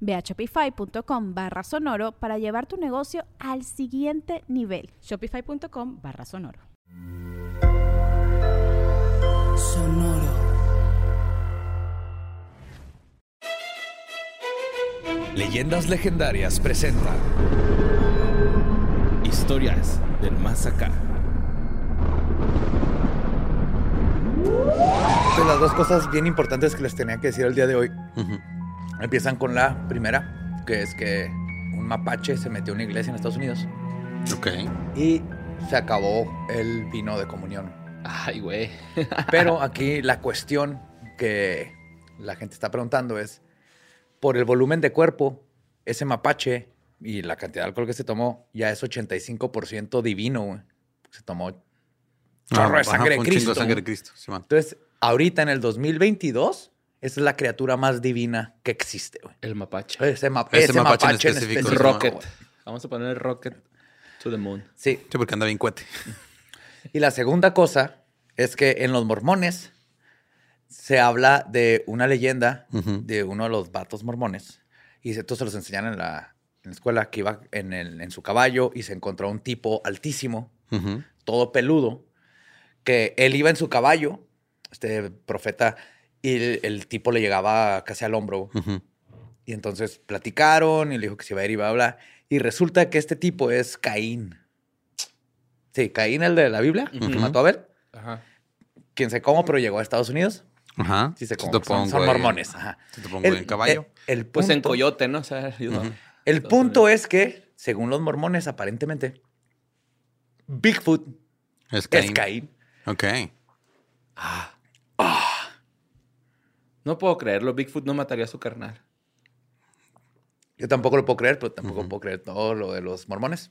Ve a shopify.com barra sonoro para llevar tu negocio al siguiente nivel. Shopify.com barra sonoro. Sonoro. Leyendas Legendarias presenta Historias del Más Acá. De las dos cosas bien importantes que les tenía que decir el día de hoy. Empiezan con la primera, que es que un mapache se metió a una iglesia en Estados Unidos Ok. y se acabó el vino de comunión. Ay, güey. Pero aquí la cuestión que la gente está preguntando es, por el volumen de cuerpo, ese mapache y la cantidad de alcohol que se tomó ya es 85% divino. güey. Se tomó chorro de sangre de chingo Cristo. de sangre de. Cristo. Entonces, ahorita en el 2022, esa es la criatura más divina que existe. güey. El mapache. Ese, ma- Ese ese mapache mapache, en en específico. específico. Rocket. Vamos a poner el rocket to the moon. Sí. Sí, porque anda bien cuete. Y la segunda cosa es que en los mormones se habla de una leyenda de uno de los vatos mormones. Y esto se los enseñan en la, en la escuela que iba en, el- en su caballo y se encontró un tipo altísimo, todo peludo, que él iba en su caballo, este profeta, y el, el tipo le llegaba casi al hombro. Y entonces platicaron y le dijo que se iba a ir y iba a hablar. Y resulta que este tipo es Caín. Sí, Caín, el de la Biblia, que mató a Abel. Ajá. Quién sé cómo, pero llegó a Estados Unidos. Ajá. Sí sé Se Son, pongo son mormones. Ajá. Se te pongo en caballo. El, el Pues en punto- coyote, ¿no? O sea, ayudó. Ujú. El Estados punto es que, según los mormones, aparentemente, Bigfoot Es es Caín. Caín. Ok. No puedo creerlo. Bigfoot no mataría a su carnal. Yo tampoco lo puedo creer, pero tampoco puedo creer todo lo de los mormones.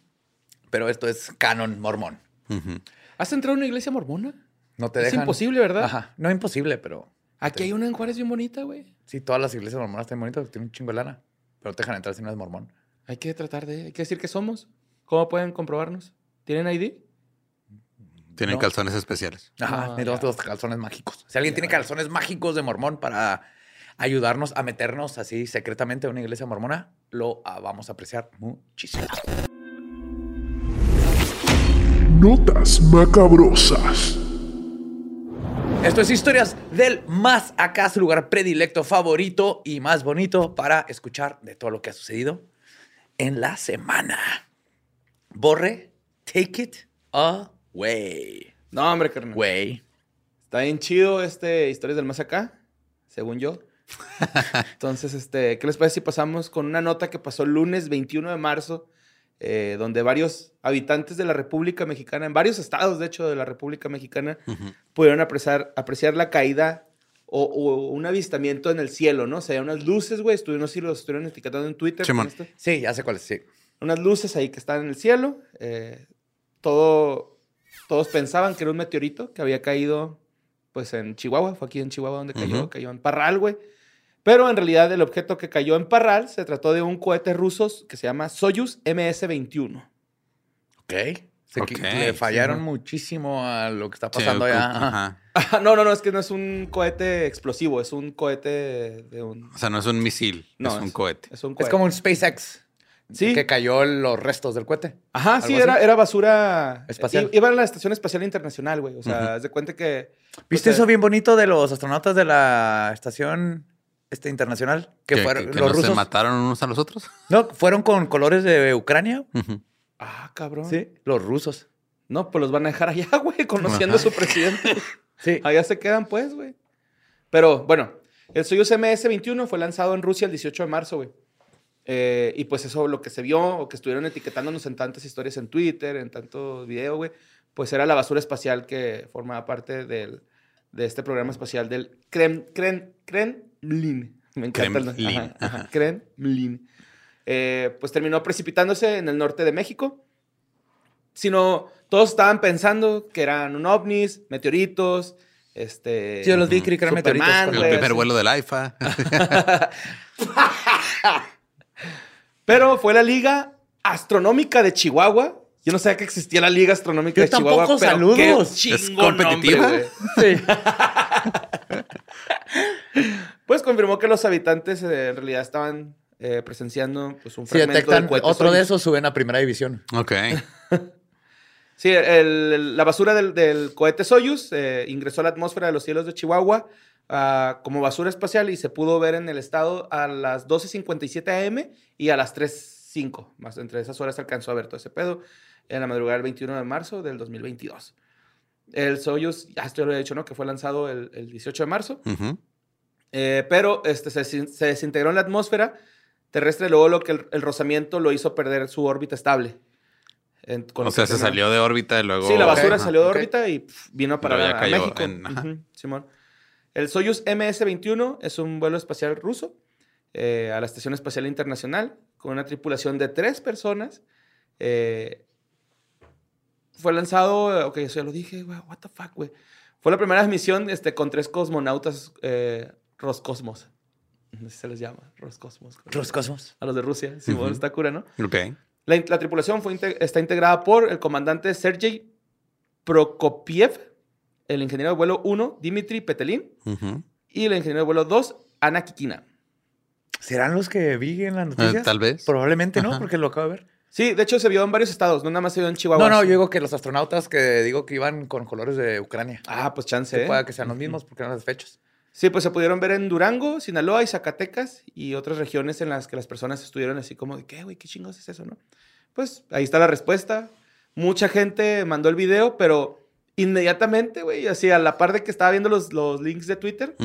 Pero esto es canon mormón. ¿Has entrado a una iglesia mormona? No te Es dejan. imposible, ¿verdad? Ajá. No imposible, pero Aquí hay una en Juárez bien bonita, güey. sí, todas las iglesias mormonas están bonitas, tienen un chingo de lana. Pero te dejan entrar si no eres mormón. Hay que tratar de... Hay que decir que somos. ¿Cómo pueden comprobarnos? ¿Tienen ID? Tienen No. calzones especiales. Ajá, Ah, los calzones mágicos. Si alguien tiene calzones mágicos de mormón para ayudarnos a meternos así secretamente a una iglesia mormona, lo ah, vamos a apreciar muchísimo. Notas macabrosas. Esto es Historias del Más Acá, su lugar predilecto, favorito y más bonito para escuchar de todo lo que ha sucedido en la semana. Borre, take it away. No, hombre, carnal. Güey. Está bien chido este Historias del Más Acá, según yo. Entonces, este, ¿qué les parece si pasamos con una nota que pasó el lunes 21 de marzo, eh, donde varios habitantes de la República Mexicana, en varios estados, de hecho, de la República Mexicana, pudieron apreciar, apreciar la caída o, o un avistamiento en el cielo, ¿no? O sea, unas luces, güey, estuvieron, no sé si los estuvieron etiquetando en Twitter. Sí, ya sé cuál es, sí. Unas luces ahí que están en el cielo. eh, todo, todos pensaban que era un meteorito que había caído, pues, en Chihuahua. Fue aquí en Chihuahua donde cayó, cayó en Parral, güey. Pero en realidad el objeto que cayó en Parral se trató de un cohete ruso que se llama Soyuz MS-21. Ok. Se Ok, qui- le fallaron sí. muchísimo a lo que está pasando allá. Ajá. Ah, no, no, no, es que no es un cohete explosivo, es un cohete de un... O sea, no es un misil, No, es un cohete. Es un Es cohete. como un SpaceX. Sí. Que cayó los restos del cohete. Ajá, sí, ¿Algo era, basura Espacial. i- Iba a la Estación Espacial Internacional, güey. O sea, Ujú. haz de cuenta que... ¿Viste o sea, eso bien bonito de los astronautas de la estación este, internacional? Que, Que, fueron que- que los no se rusos. mataron unos a los otros. No, fueron con colores de Ucrania. Ah, cabrón. Sí, los rusos. No, pues los van a dejar allá, güey, conociendo a su presidente. Sí. Allá se quedan, pues, güey. Pero bueno, el Soyuz MS-21 fue lanzado en Rusia el 18 de marzo, güey. Eh, y pues eso, lo que se vio, o que estuvieron etiquetándonos en tantas historias en Twitter, en tantos videos, güey, pues era la basura espacial que formaba parte del, de este programa espacial del Krem, Krem, Kremlin. Me encanta el Kremlin, ajá, ajá, Kremlin. Eh, pues terminó precipitándose en el norte de México. Sino, todos estaban pensando que eran un ovnis, meteoritos, este... Sí, yo los vi, creí que eran meteoritos. El primer vuelo del AIFA. Pero fue la Liga Astronómica de Chihuahua. Yo no sabía que existía la Liga Astronómica Yo de Chihuahua. tampoco, pero saludos. qué Es competitiva. nombre. Sí. Pues confirmó que los habitantes eh, en realidad estaban eh, presenciando pues, un Si fragmento detectan del cohete otro de Soyuz. esos, suben a primera división. ok. Sí, el- el- la basura del, del cohete Soyuz eh, ingresó a la atmósfera de los cielos de Chihuahua ah, como basura espacial y se pudo ver en el estado a las 12.57 am y a las 3.05. Más entre esas horas alcanzó a ver todo ese pedo en la madrugada del 21 de marzo del 2022. El Soyuz, ya esto lo he dicho, ¿no? Que fue lanzado el, el 18 de marzo. Ujú. Eh, pero este, se, se desintegró en la atmósfera terrestre, luego lo que el, el rozamiento lo hizo perder su órbita estable. En- O sea, se salió de órbita y luego. Sí, la basura Ajá. salió de ok. órbita y pf, vino a parar Luego ya a, México. en- ajá. Ujú, Simón. El Soyuz MS-21 es un vuelo espacial ruso eh, a la Estación Espacial Internacional con una tripulación de tres personas. Eh, fue lanzado, ok, eso ya lo dije, güey, what the fuck, güey. Fue la primera misión este, con tres cosmonautas eh, Roscosmos. Así se les llama, Roscosmos. Roscosmos. A los de Rusia. Simón, Ujú. está cura, ¿no? Ok. La, tripulación fue está integrada por el comandante Sergei Prokopiev, el ingeniero de vuelo 1, Dimitri Petelin, y el ingeniero de vuelo 2, Ana Kikina. ¿Serán los que vi en las noticias? Eh, tal vez. Probablemente no, Ajá. porque lo acabo de ver. Sí, de hecho se vio en varios estados, no nada más se vio en Chihuahua. No, no, yo digo que los astronautas que digo que iban con colores de Ucrania. Ah, pues chance. Que ¿eh? pueda que sean los mismos porque eran las fechas. Sí, pues se pudieron ver en Durango, Sinaloa y Zacatecas y otras regiones en las que las personas estuvieron así como de, ¿qué, güey? ¿Qué chingos es eso, no? Pues ahí está la respuesta. Mucha gente mandó el video, pero inmediatamente, güey, así a la par de que estaba viendo los, los links de Twitter,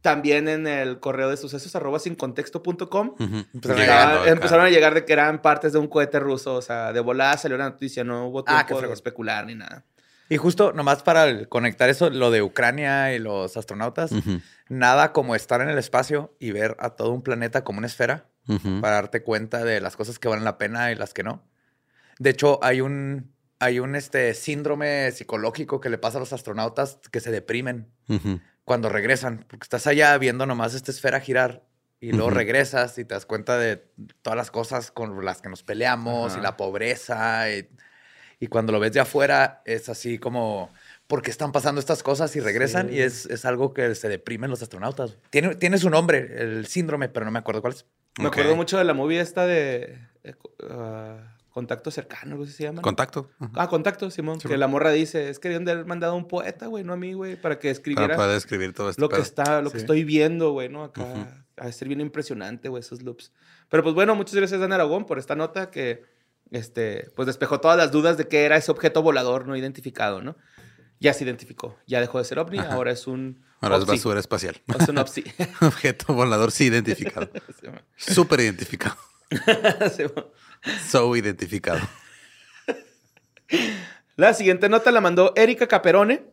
también en el correo de sucesos arroba a Llegaba- Llegando acá. empezaron a llegar de que eran partes de un cohete ruso, o sea, de volada salió la noticia, no hubo Ah, tiempo de fregón. especular ni nada. Y justo nomás para conectar eso, lo de Ucrania y los astronautas, nada como estar en el espacio y ver a todo un planeta como una esfera para darte cuenta de las cosas que valen la pena y las que no. De hecho, hay un, hay un este, síndrome psicológico que le pasa a los astronautas que se deprimen Ujú. cuando regresan, porque estás allá viendo nomás esta esfera girar y luego Ujú. regresas y te das cuenta de todas las cosas con las que nos peleamos Ajá. y la pobreza. Y, y cuando lo ves de afuera es así como, ¿por qué están pasando estas cosas y regresan? Sí. Y es, es algo que se deprimen los astronautas. Tiene, tiene su nombre, el síndrome, pero no me acuerdo cuál es. Me Ok. acuerdo mucho de la movie esta de ah, Contacto Cercano, así se llama. Contacto. Ah, Contacto, Simón. Sí, que la morra dice, es que debían de haber mandado a un poeta, güey, no a mí, güey, para que Para escribiera poder escribir todo esto. lo que está, lo que estoy viendo, güey, ¿no? Acá Ujú. a ser bien impresionante, güey, esos loops. Pero pues bueno, muchas gracias, Dan Aragón, por esta nota que, este, pues despejó todas las dudas de qué era ese objeto volador no identificado, ¿no? Ya se identificó, ya dejó de ser ovni, Ajá. ahora es un Ahora es basura espacial. Es un OPSI. Objeto volador sí identificado. Súper identificado. So identificado. La siguiente nota la mandó Erika Caperone.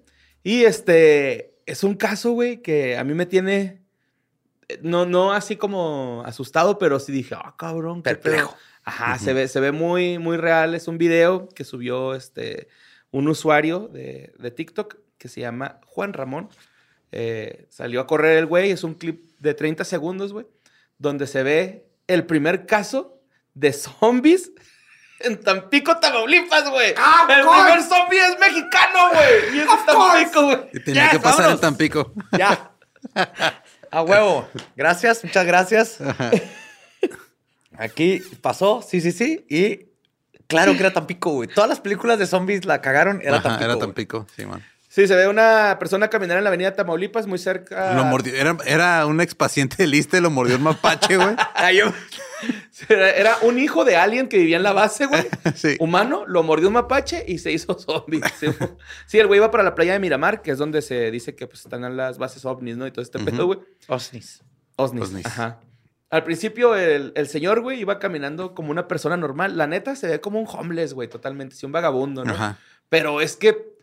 Y este es un caso, güey, que a mí me tiene. eh, No, no así como asustado, pero sí dije, ah, cabrón, qué pedo". Perplejo. Ajá, se ve, se ve muy, muy real. Es un video que subió este, un usuario de, de TikTok que se llama Juan Ramón. Eh, salió a correr el güey. Es un clip de 30 segundos, güey, donde se ve el primer caso de zombies en Tampico, Tamaulipas, güey. el primer zombie es mexicano, güey. Y es de Tampico, güey. Y tenía Ya, que pasar vámonos. en Tampico. Ya. A huevo. Gracias, muchas gracias. Aquí pasó, sí, sí, sí. Y claro que era Tampico, güey. Todas las películas de zombies la cagaron, era Ajá, Tampico. Era. Tampico, sí, man. Sí, se ve una persona caminar en la avenida Tamaulipas, muy cerca. Lo mordió. Era, era un expaciente de lista y lo mordió un mapache, güey. Era, un hijo de alguien que vivía en la base, güey. Sí. Humano, lo mordió un mapache y se hizo zombie. Sí, el güey iba para la playa de Miramar, que es donde se dice que pues, están las bases ovnis, ¿no? Y todo este pedo, güey. Osnis. Osnis. Osnis. Ajá. Al principio, el, el señor, güey, iba caminando como una persona normal. La neta, se ve como un homeless, güey, totalmente. Sí, un vagabundo, ¿no? Ajá. Pero es que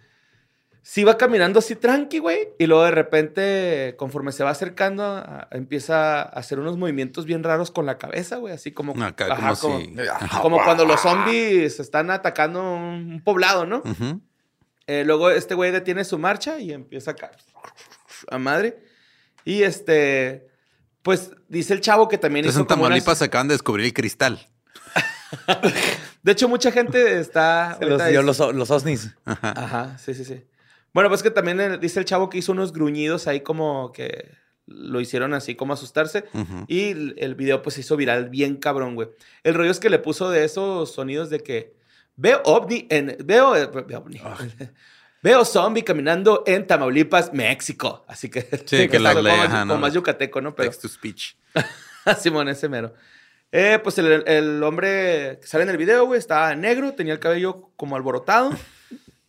sí va caminando así tranqui, güey. Y luego de repente, conforme se va acercando, a- empieza a hacer unos movimientos bien raros con la cabeza, güey. Así como... Acá, ajá, como como, si- como cuando los zombies están atacando un poblado, ¿no? Eh, luego este güey detiene su marcha y empieza acá a madre. Y este, pues dice el chavo que también Entonces hizo en como unas- Tamaulipas acaban de descubrir el cristal. De hecho, mucha gente está... Se los dio es- los, los Osnis. Ajá. Ajá, sí, sí, sí. Bueno, pues que también dice el chavo que hizo unos gruñidos ahí como que lo hicieron así como asustarse. Y el, el video pues se hizo viral bien cabrón, güey. El rollo es que le puso de esos sonidos de que veo ovni en... Veo, eh, veo ovni. Veo zombie caminando en Tamaulipas, México. Así que... Sí, que la como, ajá, como no, más yucateco, ¿no? Pero... Text to speech. Simón, ese mero. Eh, pues el, el hombre que sale en el video, güey, estaba negro, tenía el cabello como alborotado.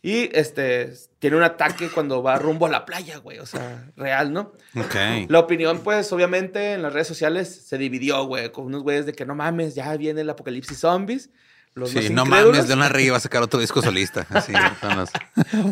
Y este, tiene un ataque cuando va rumbo a la playa, güey. O sea, real, ¿no? Ok. La opinión, pues, obviamente, en las redes sociales se dividió, güey, con unos güeyes de que no mames, ya viene el apocalipsis zombies. Los Sí, no mames, Leona Rey va a sacar otro disco solista. Así, los-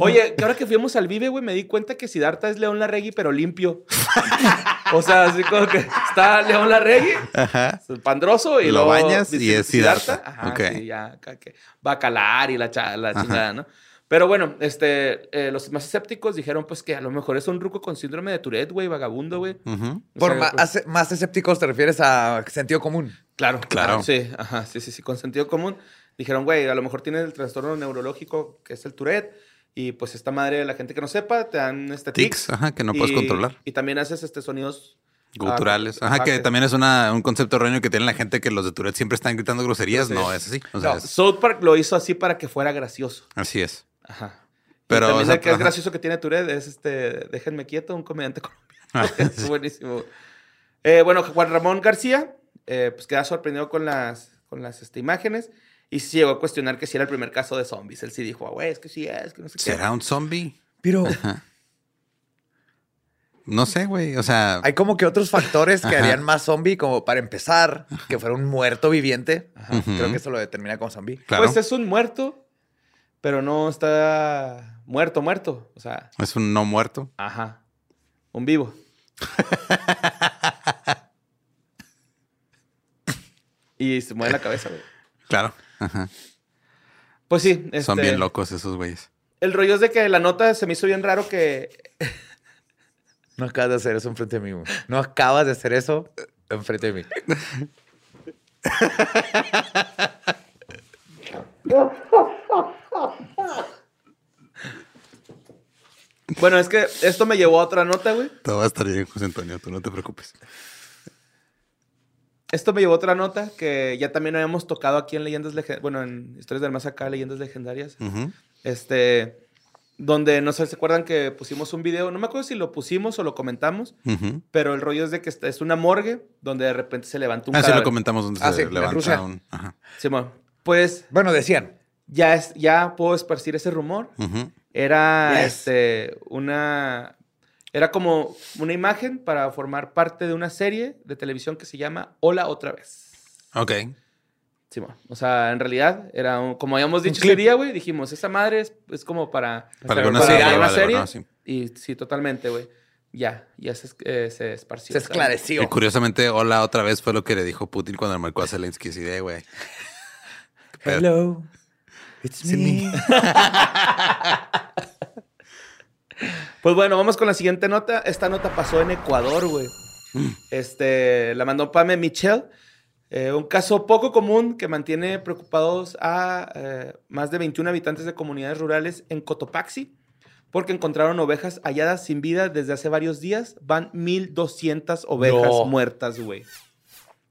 Oye, que ahora que fuimos al Vive, güey, me di cuenta que Siddhartha es León Larregui, pero limpio. o sea, así como que está León Larregui, Ajá. pandroso, y Lo luego bañas y es Siddhartha. Ajá, Ok. sí, ya, que va a calar y la, cha- la chingada, ¿no? Pero bueno, este, eh, los más escépticos dijeron, pues, que a lo mejor es un ruco con síndrome de Tourette, güey, vagabundo, güey. Por sea, ma- pues- más escépticos te refieres a sentido común. Claro, Claro. claro. Sí, ajá, sí, sí, sí, con sentido común. Dijeron, güey, a lo mejor tiene el trastorno neurológico que es el Tourette. Y pues esta madre, la gente que no sepa, te dan este Tics, tics. ajá, que no puedes controlar. Y también haces este sonidos Guturales. ah, Ajá, que que- también es una, un concepto erróneo que tiene la gente que los de Tourette siempre están gritando groserías. No, es así. O sea, No. es- South Park lo hizo así para que fuera gracioso. así es. Ajá. Pero, y también o sea, el que es ajá. gracioso que tiene Tourette es este, déjenme quieto, un comediante colombiano. Ah, es sí. buenísimo. Eh, bueno, Juan Ramón García, eh, pues queda sorprendido con las, con las este, imágenes y sí llegó a cuestionar que si era el primer caso de zombies. Él sí dijo, "Ah, güey, es que sí es, que no sé qué. ¿Será un zombie? Pero No sé, güey. O sea, hay como que otros factores que Ajá. harían más zombie, como para empezar, que fuera un muerto viviente. Ujú. Creo que eso lo determina como zombie. claro. Pues es un muerto, pero no está muerto, muerto. O sea, es un no muerto. ajá, un vivo. y se mueve la cabeza, güey. Claro. Ajá. Pues sí. Son este, bien locos esos güeyes. El rollo es de que la nota se me hizo bien raro que No acabas de hacer eso enfrente de mí, güey. No acabas de hacer eso enfrente de mí. Bueno, es que esto me llevó a otra nota, güey. Todo va a estar bien, José Antonio. Tú no te preocupes. Esto me llevó a otra nota que ya también habíamos tocado aquí en Leyendas Legendarias. Bueno, en Historias del Más Acá, Leyendas Legendarias. Este. Donde no sé, ¿se acuerdan que pusimos un video? No me acuerdo si lo pusimos o lo comentamos, pero el rollo es de que es una morgue donde de repente se levanta un Ah, sí, lo comentamos donde Ah, se sí, levanta Rusia. un. Ajá. Simón, pues Bueno, decían. Ya, es, ya puedo esparcir ese rumor. Era Yes. este, una. Era como una imagen para formar parte de una serie de televisión que se llama Hola otra vez. Ok. Simón. O sea, en realidad era un- como habíamos dicho ese día, güey. Dijimos, esa madre es, es como para. Para alguna para serie. una algo, serie. ¿no? Sí. Y sí, totalmente, güey. Ya, ya se, eh, se esparció. Se ¿sabes? esclareció. Y curiosamente, hola otra vez fue lo que le dijo Putin cuando marcó a Zelensky. De, güey. Hello. It's It's me. Pues bueno, vamos con la siguiente nota. Esta nota pasó en Ecuador, güey. Este, la mandó Pame Michelle. Eh, un caso poco común que mantiene preocupados a eh, más de 21 habitantes de comunidades rurales en Cotopaxi porque encontraron ovejas halladas sin vida desde hace varios días. Van 1200 ovejas No. muertas, güey.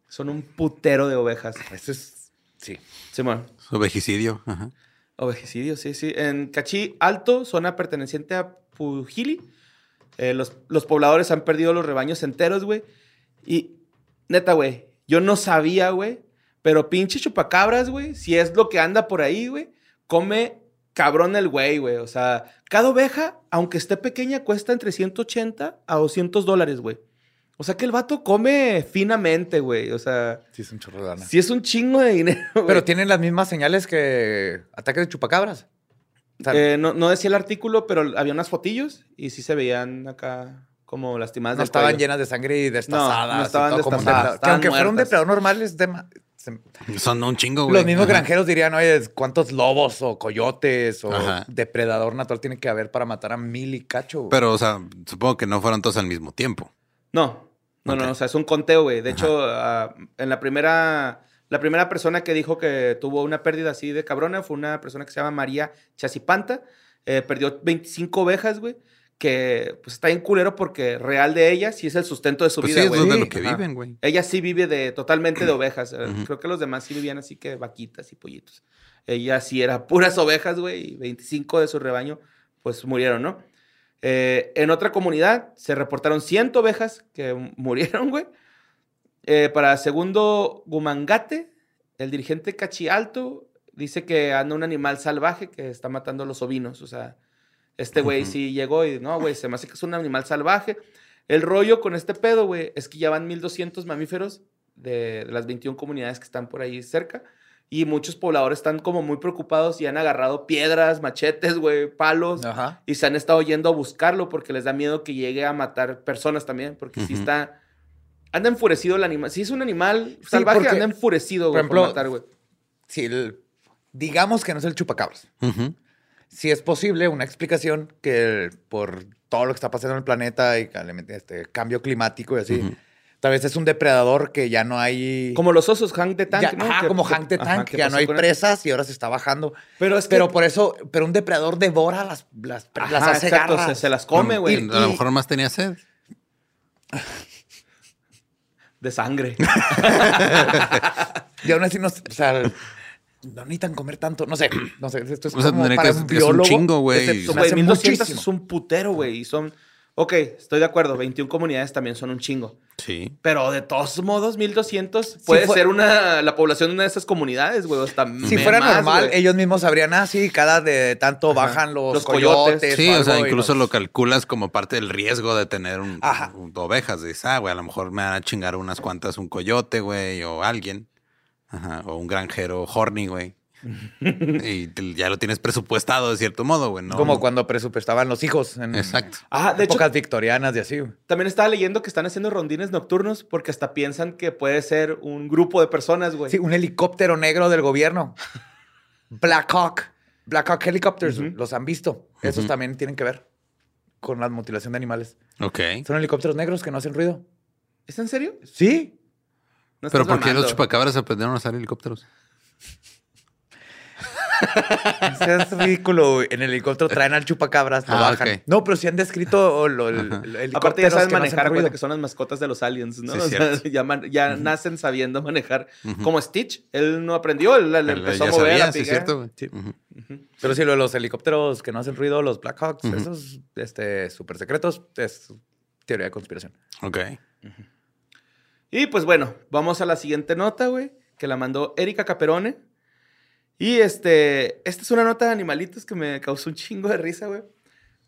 Son un putero de ovejas. Eso es. Sí. Simón. Su vejicidio. Ajá. Ovejicidio, sí, sí. En Cachí Alto, zona perteneciente a Pujili, eh, los, los pobladores han perdido los rebaños enteros, güey. Y neta, güey, yo no sabía, güey, Pero pinche chupacabras, güey, si es lo que anda por ahí, güey, come cabrón el güey, güey. O sea, cada oveja, aunque esté pequeña, cuesta entre 180 a 200 dólares, güey. O sea que el vato come finamente, güey. O sea, Sí, es un chorro de lana. sí es un chingo de dinero. güey. Pero tienen las mismas señales que ataques de chupacabras. O sea, Eh, no, no decía el artículo, pero había unas fotillos y sí se veían acá como lastimadas no del estaban cuello. llenas de sangre y destazadas. No, no estaban y todo destazadas. Que aunque fuera un depredador normal, es se- Son un chingo, güey. los mismos Ajá. granjeros dirían, oye, ¿cuántos lobos o coyotes o Ajá. depredador natural tiene que haber para matar a mil y cacho? güey? Pero, o sea, supongo que no fueron todos al mismo tiempo. No, no, Ok. no, o sea, es un conteo, güey. De hecho, ah, en la primera, la primera persona que dijo que tuvo una pérdida así de cabrona fue una persona que se llama María Chasipanta. Eh, perdió 25 ovejas, güey. Que pues está bien culero porque real de ella sí es el sustento de su Pues vida, sí, es güey. de lo que Ajá. viven, güey. Ella sí vive de totalmente de ovejas. Eh. Creo que los demás sí vivían así que vaquitas y pollitos. Ella sí era puras ovejas, güey, y 25 de su rebaño pues murieron, ¿no? Eh, en otra comunidad se reportaron 100 ovejas que murieron, güey. Eh, para segundo Gumangate, el dirigente Cachialto dice que anda un animal salvaje que está matando a los ovinos. O sea, este güey Ujú. sí llegó y no, güey, se me hace que es un animal salvaje. El rollo con este pedo, güey, es que ya van 1200 mamíferos de, de las 21 comunidades que están por ahí cerca. Y muchos pobladores están como muy preocupados y han agarrado piedras, machetes, güey, palos. Ajá. Y se han estado yendo a buscarlo porque les da miedo que llegue a matar personas también. Porque si Ujú. está. Anda enfurecido el animal. Si es un animal salvaje, porque, anda enfurecido, por güey, por, ejemplo, matar, güey. Si el- digamos que no es el chupacabras. Ujú. Si es posible una explicación que por todo lo que está pasando en el planeta y este cambio climático y así, Ujú. Tal vez es un depredador que ya no hay... Como los osos, Hank de Tank, ya- ¿no? ajá, Que- como que- Hank the ajá, Tank, que ya no hay él. presas y ahora se está bajando. Pero es que. Pero por eso, pero un depredador devora las, las, Ajá, las hace exacto, garras. se, se las come, güey. A lo mejor más tenía sed. De sangre. Y aún así no, o sea, no necesitan comer tanto. No sé, no sé. Esto es O sea, como tendría para que- un es un biólogo. chingo, güey. Este, se me Güey, hace 1200 muchísimo. es un putero, güey. Y son. Ok, estoy de acuerdo. 21 comunidades también son un chingo. Sí. Pero de todos modos, 1200 puede ser una, la población de una de esas comunidades, güey. Hasta Si fuera más, normal, ellos mismos sabrían, ah, sí, cada de tanto Ajá. bajan los, Los coyotes. coyotes. Sí, o sea, incluso los- lo calculas como parte del riesgo de tener un, un- ovejas. Dices, ah, güey, a lo mejor me van a chingar unas cuantas un coyote, güey, o alguien. Ajá, o un granjero horny, güey. y te- ya lo tienes presupuestado de cierto modo, güey, ¿no? Como cuando presupuestaban los hijos en Exacto. Ah, de hecho, épocas victorianas y así. güey. también estaba leyendo que están haciendo rondines nocturnos porque hasta piensan que puede ser un grupo de personas, güey. Sí, un helicóptero negro del gobierno. Black Hawk. Black Hawk Helicopters, los han visto. Esos también tienen que ver con la mutilación de animales. Ok. Son helicópteros negros que no hacen ruido. ¿Es en serio? Sí. No Pero ¿por qué los chupacabras aprendieron a usar helicópteros? Es ridículo. güey. En el helicóptero traen al chupacabras, lo Ah, bajan. No, pero sí han descrito lo, el, el- Aparte ya helicópteros saben no manejar, que son las mascotas de los aliens, ¿no? Sí, O sea, cierto. ya man- ya nacen sabiendo manejar. Como Stitch, él no aprendió, él, él empezó ya a mover, sabía, a sí, es picar. cierto, güey. Sí. Ujú. Pero sí, lo de los helicópteros que no hacen ruido, los Black Hawks, Ujú. esos este, súper secretos, es teoría de conspiración. Ok. Y pues bueno, vamos a la siguiente nota, güey, que la mandó Erika Caperone. Y este, esta es una nota de animalitos que me causó un chingo de risa, güey.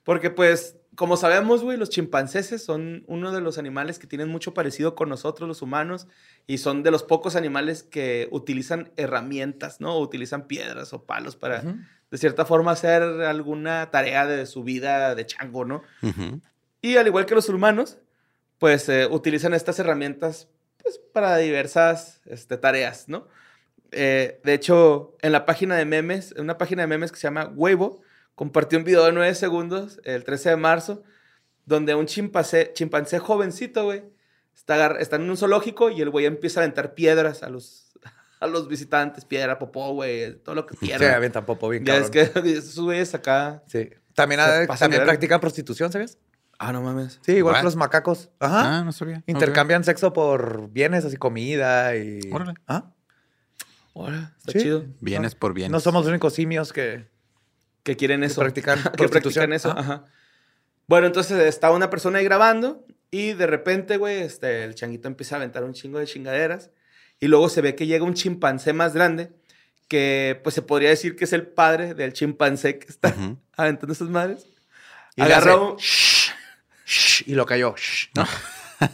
Porque pues, como sabemos, güey, los chimpancéses son uno de los animales que tienen mucho parecido con nosotros, los humanos, y son de los pocos animales que utilizan herramientas, ¿no? O utilizan piedras o palos para, de cierta forma, hacer alguna tarea de su vida de chango, ¿no? Y al igual que los humanos, pues eh, utilizan estas herramientas pues, para diversas este, tareas, ¿no? Eh, de hecho, en la página de memes, en una página de memes que se llama Huevo, compartió un video de 9 segundos el 13 de marzo, donde un chimpancé, chimpancé jovencito, güey, está, está en un zoológico y el güey empieza a aventar piedras a los, a los visitantes, piedra, popó, güey, todo lo que Sí, quieran. avientan popo bien ya es que esos güeyes acá... Sí. También, Se también practican prostitución, ¿sabes? Ah, no mames. Sí, igual What? que los macacos. Ajá. Ah, no sabía. Intercambian sexo por bienes, así comida y... Órale. ¿Ah? Ahora, está Sí. chido. Ok. Bienes por bienes. No somos los únicos simios que... que quieren eso. practican que practican eso. Ajá. Ajá. Bueno, entonces está una persona ahí grabando y de repente, güey, este, el changuito empieza a aventar un chingo de chingaderas Y luego se ve que llega un chimpancé más grande, que pues se podría decir que es el padre del chimpancé que está Ujú. aventando esas madres. Y Agarró hace, un- "Shh, shh", y lo cayó. "Shh", ¿no?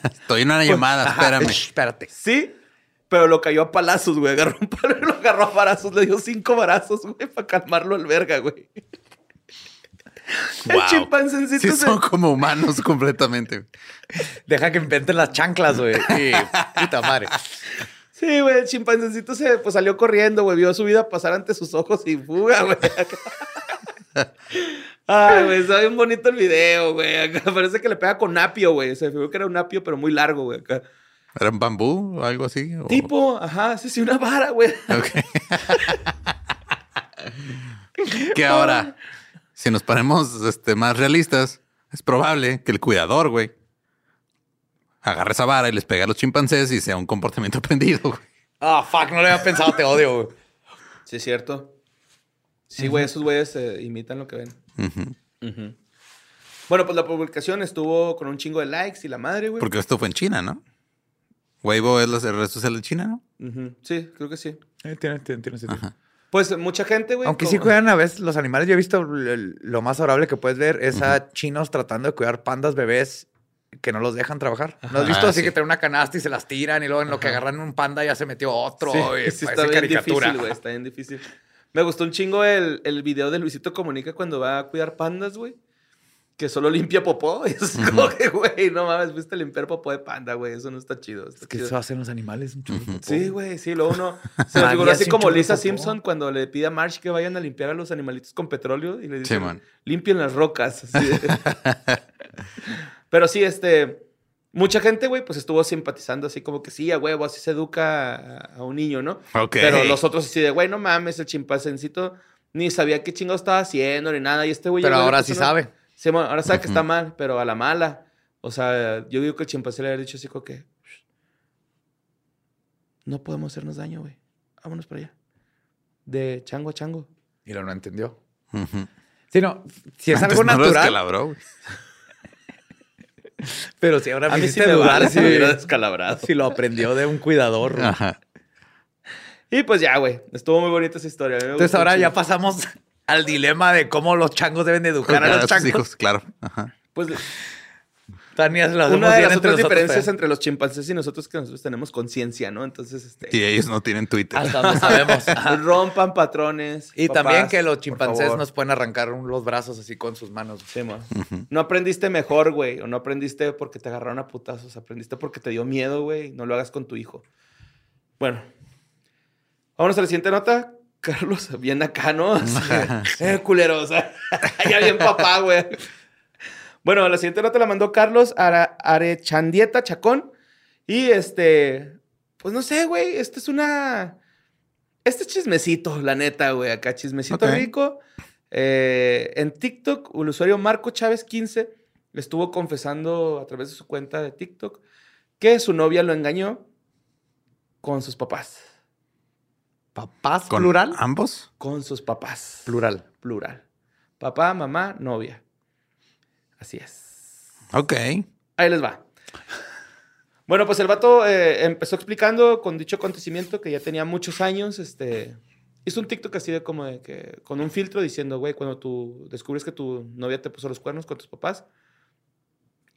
Estoy en una llamada, Ajá, espérame. "Shh, espérate. Sí, pero lo cayó a palazos, güey. Agarró un palo y lo agarró a barazos. Le dio cinco barazos, güey, para calmarlo al verga, güey. El Wow. chimpancéncito Sí, se- son como humanos completamente. Deja que inventen las chanclas, güey. Y puta madre. Sí, güey, el chimpancéncito se pues, salió corriendo, güey. Vio su vida pasar ante sus ojos y fuga, güey. Ay, güey, está bien bonito el video, güey. Parece que le pega con apio, güey. Se figuró que era un apio, pero muy largo, güey. Acá. ¿Era un bambú o algo así? ¿O- Tipo, ajá, sí, sí, una vara, güey. Ok. que ahora, si nos ponemos este, más realistas, es probable que el cuidador, güey, agarre esa vara y les pegue a los chimpancés y sea un comportamiento aprendido, güey. Ah, fuck, no lo había pensado, te odio, güey. Sí, es cierto. Sí, güey, esos güeyes eh, imitan lo que ven. Bueno, pues la publicación estuvo con un chingo de likes y la madre, güey. Porque esto fue en China, ¿no? Weibo es la red social de China, ¿no? Ujú, Sí, creo que sí. Eh, tiene, tiene- tiene sentido. Pues mucha gente, güey. Aunque como- sí cuidan a veces los animales, yo he visto lo más adorable que puedes ver es a chinos tratando de cuidar pandas bebés que no los dejan trabajar. ¿No has visto Ah, así sí. que traen una canasta y se las tiran y luego en lo que agarran un panda ya se metió otro? Sí, y sí está bien caricatura. difícil, güey. Está bien difícil. Me gustó un chingo el, el video de Luisito Comunica cuando va a cuidar pandas, güey. Que solo limpia popó. Y es como que, güey, no mames, fuiste a limpiar popó de panda, güey. Eso no está chido. está Es que chido. eso hacen los animales. un popó. Sí, güey, sí. Luego uno se me María figuró así como Lisa popó. Simpson cuando le pide a Marge que vayan a limpiar a los animalitos con petróleo y le dice, man. limpien las rocas. así de- Pero sí, este, mucha gente, güey, pues estuvo simpatizando así como que sí, a huevo, así se educa a, a un niño, ¿no? Ok. Pero los otros así de, güey, no mames, el chimpancéncito ni sabía qué chingo estaba haciendo ni nada. Y este güey... Pero ahora sí una- sabe. Sí, bueno, ahora sabe que está mal, pero a la mala. O sea, yo digo que el chimpancé le había dicho así como que... No podemos hacernos daño, güey. Vámonos para allá. De chango a chango. Y lo no entendió. Sí, no. Si es Antes algo no lo natural, descalabró, güey. pero si ahora A me mí sí dudar vale si, si me hubiera descalabrado. si lo aprendió de un cuidador. güey. Ajá. Y pues ya, güey. Estuvo muy bonita esa historia. Entonces ahora ya pasamos al dilema de cómo los changos deben de educar a Para los changos. hijos, claro. Ajá. Pues Tania se hacemos una de las entre otras diferencias entre los chimpancés y nosotros es que nosotros tenemos conciencia, ¿no? Entonces, este... Y ellos no tienen Twitter. Hasta donde sabemos. Rompan patrones. Y papás, también que los chimpancés nos pueden arrancar los brazos así con sus manos. Sí, mo. No aprendiste mejor, güey. O no aprendiste porque te agarraron a putazos. Aprendiste porque te dio miedo, güey. No lo hagas con tu hijo. Bueno. Vámonos a la siguiente nota. Carlos, bien acá, ¿no? Así eh, culero, o sea, ya bien papá, güey. Bueno, la siguiente nota la mandó Carlos Ara- Arechandieta Chacón. Y este, pues no sé, güey, esta es una... Este es chismecito, la neta, güey, acá chismecito rico. Eh, en TikTok, el usuario Marco Chávez 15 le estuvo confesando a través de su cuenta de TikTok que su novia lo engañó con sus papás. ¿Papás ¿Con plural? ambos? Con sus papás. Plural. Plural. Papá, mamá, novia. Así es. Ok. Ahí les va. Bueno, pues el vato eh, empezó explicando con dicho acontecimiento que ya tenía muchos años, este... Hizo un TikTok así de como de que... Con un filtro diciendo, güey, cuando tú descubres que tu novia te puso los cuernos con tus papás.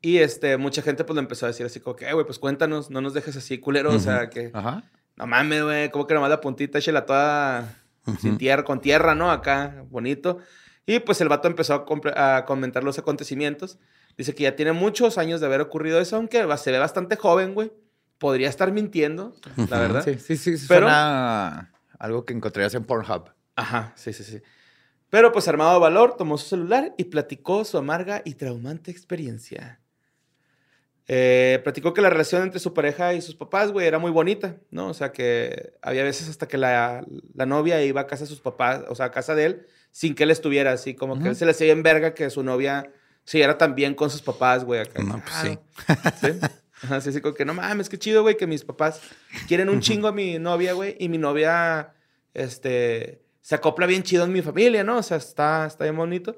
Y este, mucha gente pues le empezó a decir así como que, "Eh, güey, pues cuéntanos, no nos dejes así culero, o sea, que... Ajá. No mames, güey, como que nomás la puntita, échela toda sin tierra, con tierra, ¿no? Acá, bonito. Y pues el vato empezó a, comentar los acontecimientos. Dice que ya tiene muchos años de haber ocurrido eso, aunque se ve bastante joven, güey. Podría estar mintiendo, la verdad. Sí, sí, sí. sí Pero- Suena algo que encontrarías en Pornhub. Ajá, sí, sí, sí. Pero pues armado de valor, tomó su celular y platicó su amarga y traumante experiencia. Eh, platicó que la relación entre su pareja y sus papás, güey, era muy bonita, ¿no? O sea, que había veces hasta que la, la novia iba a casa de sus papás, o sea, a casa de él, sin que él estuviera así, como que él se le hacía en verga que su novia se llevara tan bien con sus papás, güey. acá. No, pues sí. ¿Sí? Ajá, sí, así como que no mames, qué chido, güey, que mis papás quieren un chingo a mi novia, güey, y mi novia, este, se acopla bien chido en mi familia, ¿no? O sea, está, está bien bonito.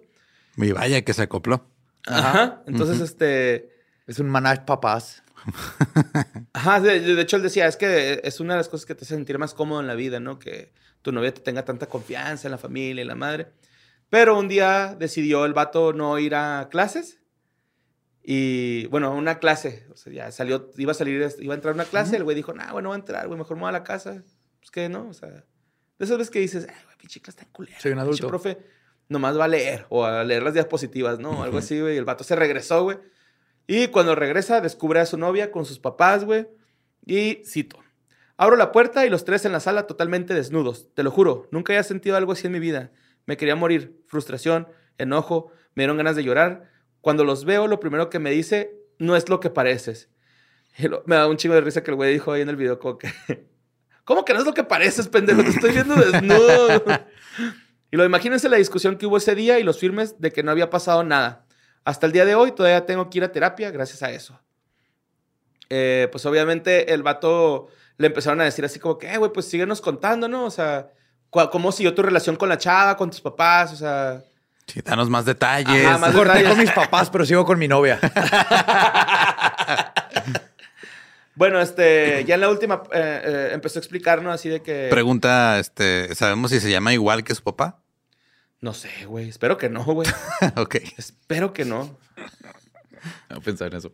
Y vaya que se acopló. Ajá. Entonces, este, Es un manage papás. Ajá, de, de hecho él decía, es que es una de las cosas que te hace sentir más cómodo en la vida, ¿no? Que tu novia te tenga tanta confianza en la familia y la madre. Pero un día decidió el vato no ir a clases. Y bueno, una clase. O sea, ya salió, iba a salir, iba a entrar a una clase. El güey dijo, nah, bueno, voy a entrar, güey, mejor me voy a la casa. Pues que no, o sea, de esas veces que dices, ay, güey, pinche clase en culera. Soy un pinche adulto. profe nomás va a leer o a leer las diapositivas, ¿no? Algo así, güey. Y el vato se regresó, güey. Y cuando regresa, descubre a su novia con sus papás, güey. Y cito. Abro la puerta y los tres en la sala totalmente desnudos. Te lo juro, nunca había sentido algo así en mi vida. Me quería morir. Frustración, enojo, me dieron ganas de llorar. Cuando los veo, lo primero que me dice, no es lo que pareces. Y lo- me da un chingo de risa que el güey dijo ahí en el video como que... ¿Cómo que no es lo que pareces, pendejo? Te estoy viendo desnudo. y lo imagínense la discusión que hubo ese día y los firmes de que no había pasado nada. Hasta el día de hoy todavía tengo que ir a terapia gracias a eso. Eh, pues obviamente el vato le empezaron a decir así como que, "Eh, güey, pues síguenos contando, ¿no? O sea, ¿cómo siguió tu relación con la chava, con tus papás? O sea, Sí, danos más detalles. Ajá, más Corté detalles. con mis papás, pero sigo con mi novia. bueno, este, ya en la última eh, eh, empezó a explicarnos así de que... Pregunta, este, ¿sabemos si se llama igual que su papá? No sé, güey, espero que no, güey. ok. espero que no. No pensaba en eso.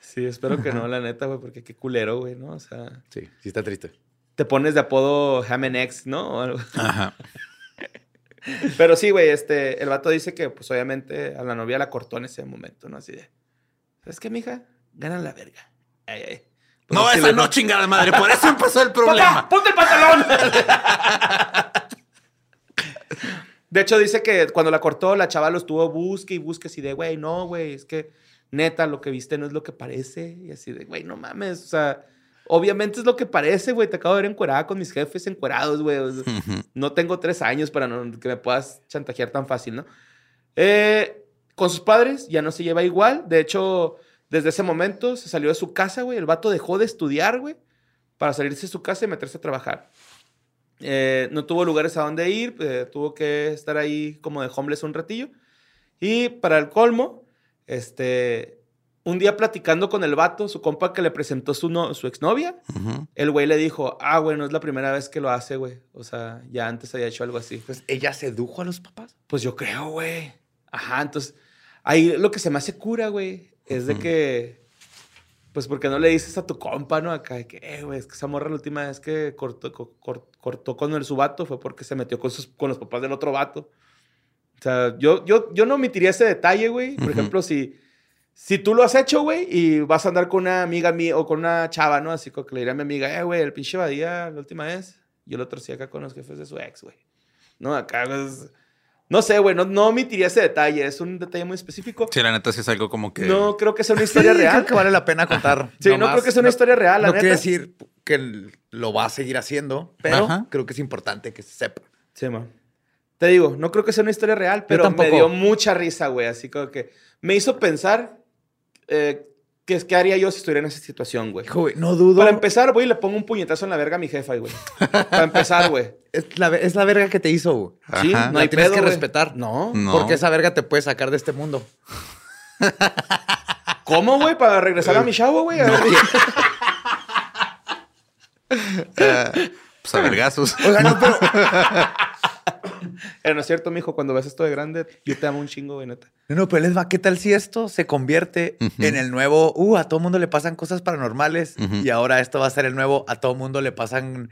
Sí, espero que no, la neta, güey, porque qué culero, güey, ¿no? O sea, Sí, sí está triste. te pones de apodo X, ¿no? O algo. Ajá. Pero sí, güey, este, el vato dice que, pues, obviamente, a la novia la cortó en ese momento, ¿no? Así de, ¿sabes qué, mija? Ganan la verga. Ay, ay. Pues No, es que esa no, chingada madre. Por eso empezó el problema. ¡Papá, ponte el pantalón! De hecho, dice que cuando la cortó, la chava lo estuvo busque y busque así de, güey, no, güey, es que neta, lo que viste no es lo que parece. Y así de, güey, no mames, o sea, obviamente es lo que parece, güey. Te acabo de ver encuerada con mis jefes encuerados, güey. o sea, Ujú. no tengo tres años para no- que me puedas chantajear tan fácil, ¿no? Eh, con sus padres ya no se lleva igual. De hecho, desde ese momento se salió de su casa, güey. El vato dejó de estudiar, güey, para salirse de su casa y meterse a trabajar. Eh, no tuvo lugares a donde ir, eh, tuvo que estar ahí como de homeless un ratillo. Y para el colmo, este, un día platicando con el vato, su compa que le presentó su, no- su exnovia, el güey le dijo, ah, güey, no es la primera vez que lo hace, güey. O sea, ya antes había hecho algo así. Entonces, ¿ella sedujo a los papás? Pues yo creo, güey. Ajá, entonces, ahí lo que se me hace cura, güey, es de que, pues, porque no le dices a tu compa, ¿no? Acá, de que, eh, güey, es que esa morra la última vez que cortó, co- cor- cortó con el, su vato fue porque se metió con, sus, con los papás del otro vato. O sea, yo, yo, yo no omitiría ese detalle, güey. Por Ujú. ejemplo, si, si tú lo has hecho, güey, y vas a andar con una amiga mía o con una chava, ¿no? Así que le diré a mi amiga, eh, güey, el pinche Badía la última vez, yo lo torcí acá con los jefes de su ex, güey. No, acá, pues, no sé, güey, no, no omitiría ese detalle. Es un detalle muy específico. Sí, la neta sí es algo como que. No creo que sea una historia Sí, real. Creo que vale la pena contar. Sí, no creo que sea una historia real, la No neta. quiere decir que lo va a seguir haciendo, pero Ajá. creo que es importante que se sepa. Sí, man. Te digo, no creo que sea una historia real, pero me dio mucha risa, güey. Así como que me hizo pensar eh, qué es- qué haría yo si estuviera en esa situación, güey. Hijo, güey, no dudo. Para empezar, voy y le pongo un puñetazo en la verga a mi jefa, güey. Para empezar, güey. es, la, es la verga que te hizo, güey. Sí, Ajá. no hay La tienes pedo, que güey. respetar. No. No. Porque esa verga te puede sacar de este mundo. ¿Cómo, güey? Para regresar a mi chavo, güey. A ver, Pues a vergazos. Oiga, no, pero. Eh, no es cierto, mijo. Cuando ves esto de grande, yo te amo un chingo, güey, neta. No, no, pero les va. ¿Qué tal si esto se convierte en el nuevo. Uh, a todo mundo le pasan cosas paranormales. Y ahora esto va a ser el nuevo. A todo mundo le pasan.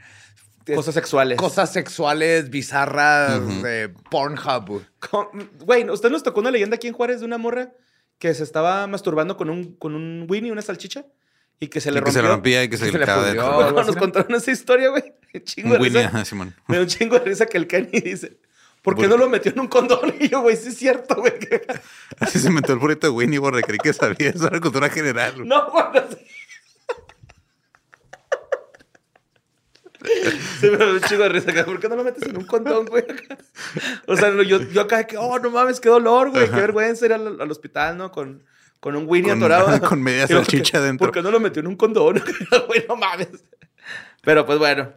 Cosas sexuales. Cosas sexuales bizarras Ujú. de Pornhub. Güey, ¿usted nos tocó una leyenda aquí en Juárez de una morra que se estaba masturbando con un, con un Winnie, una salchicha? Y que se Y le que rompió. se le rompía y que se que se le de pudrió. Bueno, así, nos ¿no? contaron esa historia, güey. Un Chingo de risa. Simón. Me da un chingo de risa que el Kenny dice, ¿por qué no lo metió en un condón? Y yo, güey, sí es cierto, güey. Así se metió el burrito de Winnie, porque creí que sabía. Eso era cultura general. güey. No, güey. no sé. Se me da un chingo de risa acá. ¿Por qué no lo metes en un condón, güey? O sea, yo, yo acá de que, oh, no mames, qué dolor, güey. Qué vergüenza ir al, al hospital, ¿no? Con, con un Winnie Con- atorado. con media salchicha ¿por qué- dentro. ¿Por qué no lo metió en un condón? Güey, no mames. Pero pues bueno,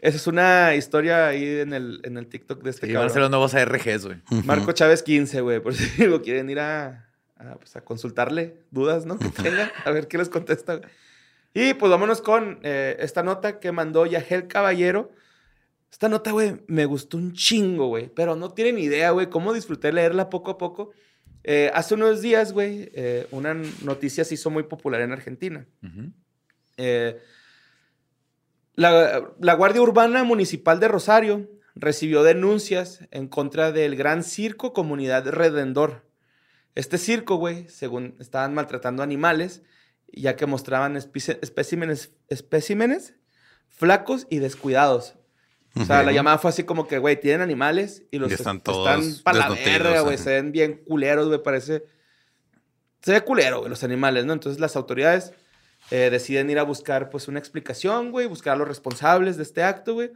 esa es una historia ahí en el, en el TikTok de este Y van a cabrón. ser los nuevos ARGs, güey. Marco Chávez 15, güey, por si lo quieren ir a, a, pues, a consultarle dudas, ¿no? Que tenga, a ver qué les contesta. güey. Y pues vámonos con eh, esta nota que mandó Yagel Caballero. Esta nota, güey, me gustó un chingo, güey. Pero no tienen idea, güey, cómo disfruté leerla poco a poco. Eh, hace unos días, güey, eh, una noticia se hizo muy popular en Argentina. Eh, la, la Guardia Urbana Municipal de Rosario recibió denuncias en contra del Gran Circo Comunidad Redendor. Este circo, güey, según estaban maltratando animales, ya que mostraban espe- especímenes, especímenes flacos y descuidados. O sea, la Ujú. llamada fue así como que, güey, tienen animales y los Y están est- todos están para la verga, güey. Se ven bien culeros, güey. Parece. Se ve culero, güey, los animales, ¿no? Entonces las autoridades eh, deciden ir a buscar, pues, una explicación, güey, buscar a los responsables de este acto, güey.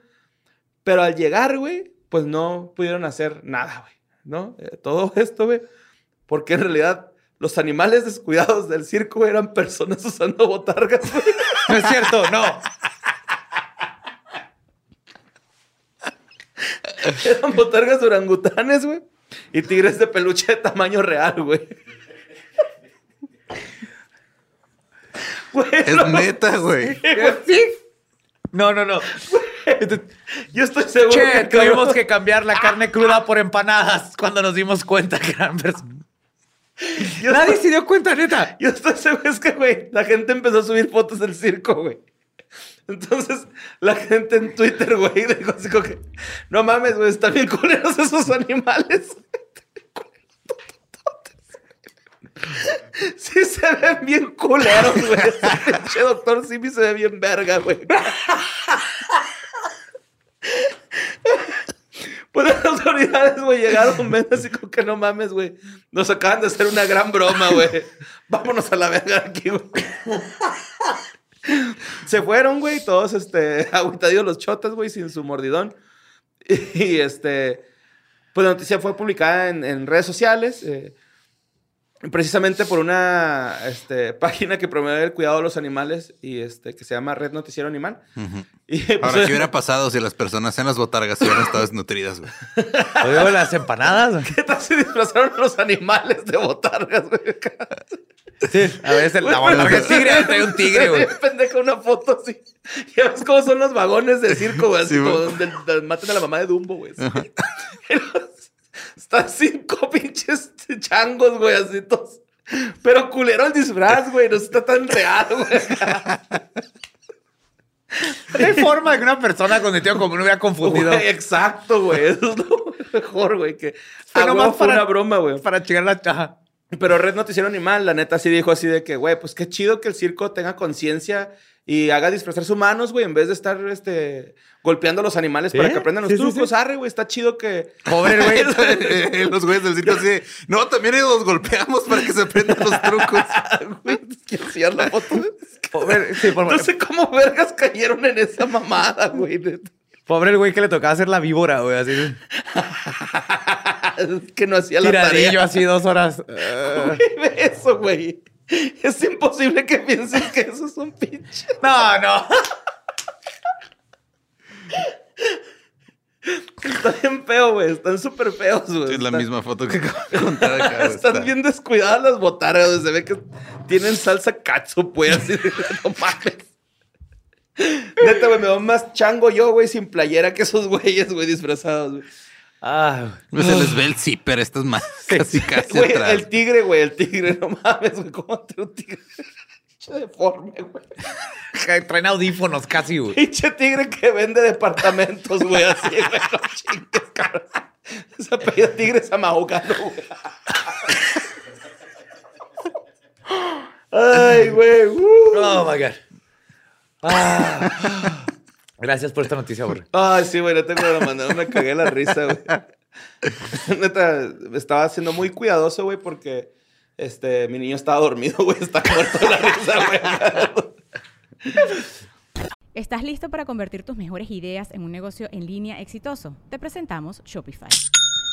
Pero al llegar, güey, pues no pudieron hacer nada, güey, ¿no? Eh, todo esto, güey, porque en realidad los animales descuidados del circo eran personas usando botargas, güey. No es cierto, no. Eran botargas orangutanes, güey. Y tigres de peluche de tamaño real, güey. Es no, neta, güey. ¿Sí? No, no, no. Yo estoy seguro Che, que tuvimos que cambiar la carne cruda por empanadas cuando nos dimos cuenta que eran personas. Nadie estoy- se dio cuenta, neta. Yo estoy seguro, es que, güey, la gente empezó a subir fotos del circo, güey. Entonces, la gente en Twitter, güey, dijo así como que, no mames, güey, están bien culeros esos animales. Sí se ven bien culeros, güey. Pinche doctor Simi se ve bien verga, güey. Pues las autoridades, güey, llegaron, ven así como que no mames, güey. Nos acaban de hacer una gran broma, güey. Vámonos a la verga aquí, güey. Se fueron, güey, todos, este, agüitadillos los chotas, güey, sin su mordidón. Y, este, pues la noticia fue publicada en, en redes sociales, eh, precisamente por una este, página que promueve el cuidado de los animales y este, que se llama Red Noticiero Animal. Y, pues, Ahora, ¿qué hubiera pasado si las personas en las botargas hubieran estado desnutridas, güey? Oigo las empanadas. ¿Qué tal si disfrazaron a los animales de botargas, güey? Sí, a veces la botarga es tigre, trae un tigre, güey. Pendejo, una foto así. Ya ves cómo son los vagones de circo, güey. Así Sí, como donde, donde matan a la mamá de Dumbo, güey. así. Están cinco pinches changos, güey, así todos. Pero culero el disfraz, güey. No está tan real, güey. No hay forma de que una persona con sentido común hubiera confundido. Güey, exacto, güey. Eso es lo mejor, güey. Que huevo fue para- una broma, güey. Para chingar la chaja. Pero Red Noticiero Animal, la neta, sí dijo así de que, güey, pues qué chido que el circo tenga conciencia y haga disfrazarse humanos, güey, en vez de estar este, golpeando a los animales para que aprendan los sí, trucos. sí. Arre, güey, está chido que. Pobre güey. los güeyes del circo así. de, No, también ellos los golpeamos para que se aprendan los trucos. Güey, enseñar la foto. Pobre, sí, por- No sé cómo vergas cayeron en esa mamada, güey. pobre el güey que le tocaba hacer la víbora, güey. Así. Que no hacía la Tiradillo tarea. así dos horas. Eh, Güey, eso, güey. Es imposible que pienses que eso es un pinche. no, no. Está bien feo, güey. Están súper feos, güey. Es la Están- misma foto que acabo de contar acá. güey. Están Está- bien descuidadas las botargas. güey. Se ve que tienen salsa catsup, güey. Así de, no mames. Neta, güey, me va más chango yo, güey, sin playera que esos güeyes, güey, disfrazados, güey. Ah, Pues se les ve el zipper, estas más casi casi Güey, atrás. el tigre, güey, el tigre, no mames, güey, ¿cómo te un tigre? Pinche deforme, güey. güey. Traen audífonos casi, güey. Pinche tigre que vende departamentos, güey, así, güey, no chingues, cabrón. Ese apellido tigre Samahogano, güey. Ay, güey. uh. Oh my God. Ah. Gracias por esta noticia, güey. Ay, sí, güey, no tengo la manera, me cagué la risa, güey. Neta, estaba siendo muy cuidadoso, güey, porque este, mi niño estaba dormido, güey, está muerto de la risa, güey. ¿Estás listo para convertir tus mejores ideas en un negocio en línea exitoso? Te presentamos Shopify.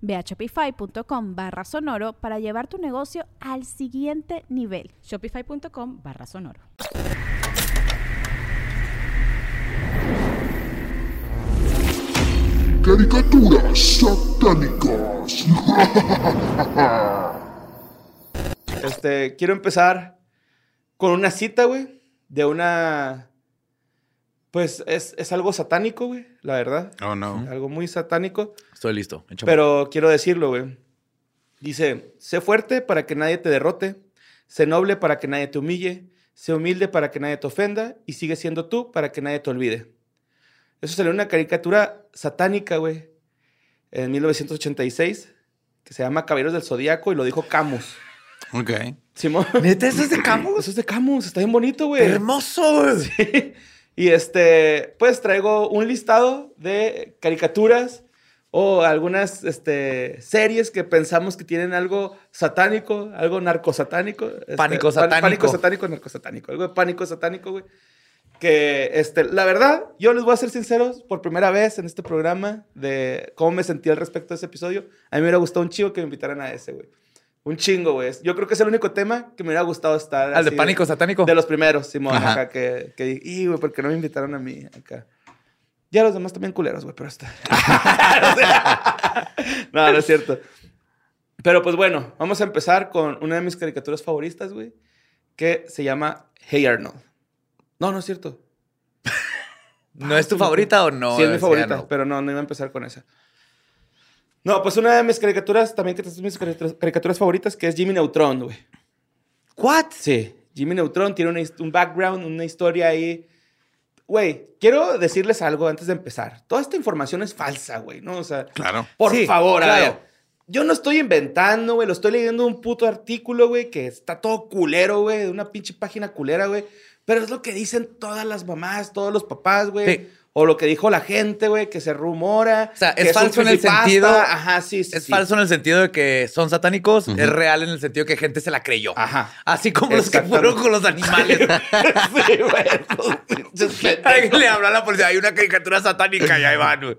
Ve a shopify.com barra sonoro para llevar tu negocio al siguiente nivel. Shopify.com barra sonoro. Caricaturas satánicas. Este, quiero empezar con una cita, güey, de una... Pues es, es algo satánico, güey, la verdad. Oh, no. Algo muy satánico. Estoy listo. échame. Pero quiero decirlo, güey. Dice, sé fuerte para que nadie te derrote, sé noble para que nadie te humille, sé humilde para que nadie te ofenda y sigue siendo tú para que nadie te olvide. Eso salió en una caricatura satánica, güey, en 1986, que se llama Caballeros del Zodíaco y lo dijo Camus. Ok. Simón. ¿Neta eso es de Camus? Eso es de Camus, está bien bonito, güey. Hermoso, güey. Sí. Y este, pues traigo un listado de caricaturas o algunas este, series que pensamos que tienen algo satánico, algo narcosatánico. este, Pánico satánico. Pánico satánico, narcosatánico. Algo de pánico satánico, güey. Que, este, la verdad, yo les voy a ser sinceros, por primera vez en este programa, de cómo me sentí al respecto de ese episodio. A mí me hubiera gustado un chivo que me invitaran a ese, güey. Un chingo, güey. Yo creo que es el único tema que me hubiera gustado estar. Al de pánico satánico. de los primeros, Simón, Ajá. acá que, que y güey, ¿por qué no me invitaron a mí acá? Ya los demás también culeros, güey, pero está. no, no es cierto. Pero pues bueno, vamos a empezar con una de mis caricaturas favoritas, güey, que se llama Hey Arnold. No, no es cierto. ¿No es tu favorita o no? sí, es mi favorita, pero no, no iba a empezar con esa. No, pues una de mis caricaturas, también que es mis caricaturas, favoritas, que es Jimmy Neutron, güey. ¿What? Sí, Jimmy Neutron tiene hist- un background, una historia ahí. Güey, quiero decirles algo antes de empezar. Toda esta información es falsa, güey, ¿no? O sea, Claro. por Sí, favor, a claro. ver. Yo no estoy inventando, güey. Lo estoy leyendo un puto artículo, güey, que está todo culero, güey, de una pinche página culera, güey. Pero es lo que dicen todas las mamás, todos los papás, güey. Sí. O lo que dijo la gente, güey, que se rumora. O sea, es falso en el sentido- Ajá, sí, sí. Es sí. falso en el sentido de que son satánicos, es real en el sentido que gente se la creyó. Ajá. Así como los que fueron con los animales. sí, güey. le habló a la policía, hay una caricatura satánica y ahí van. güey.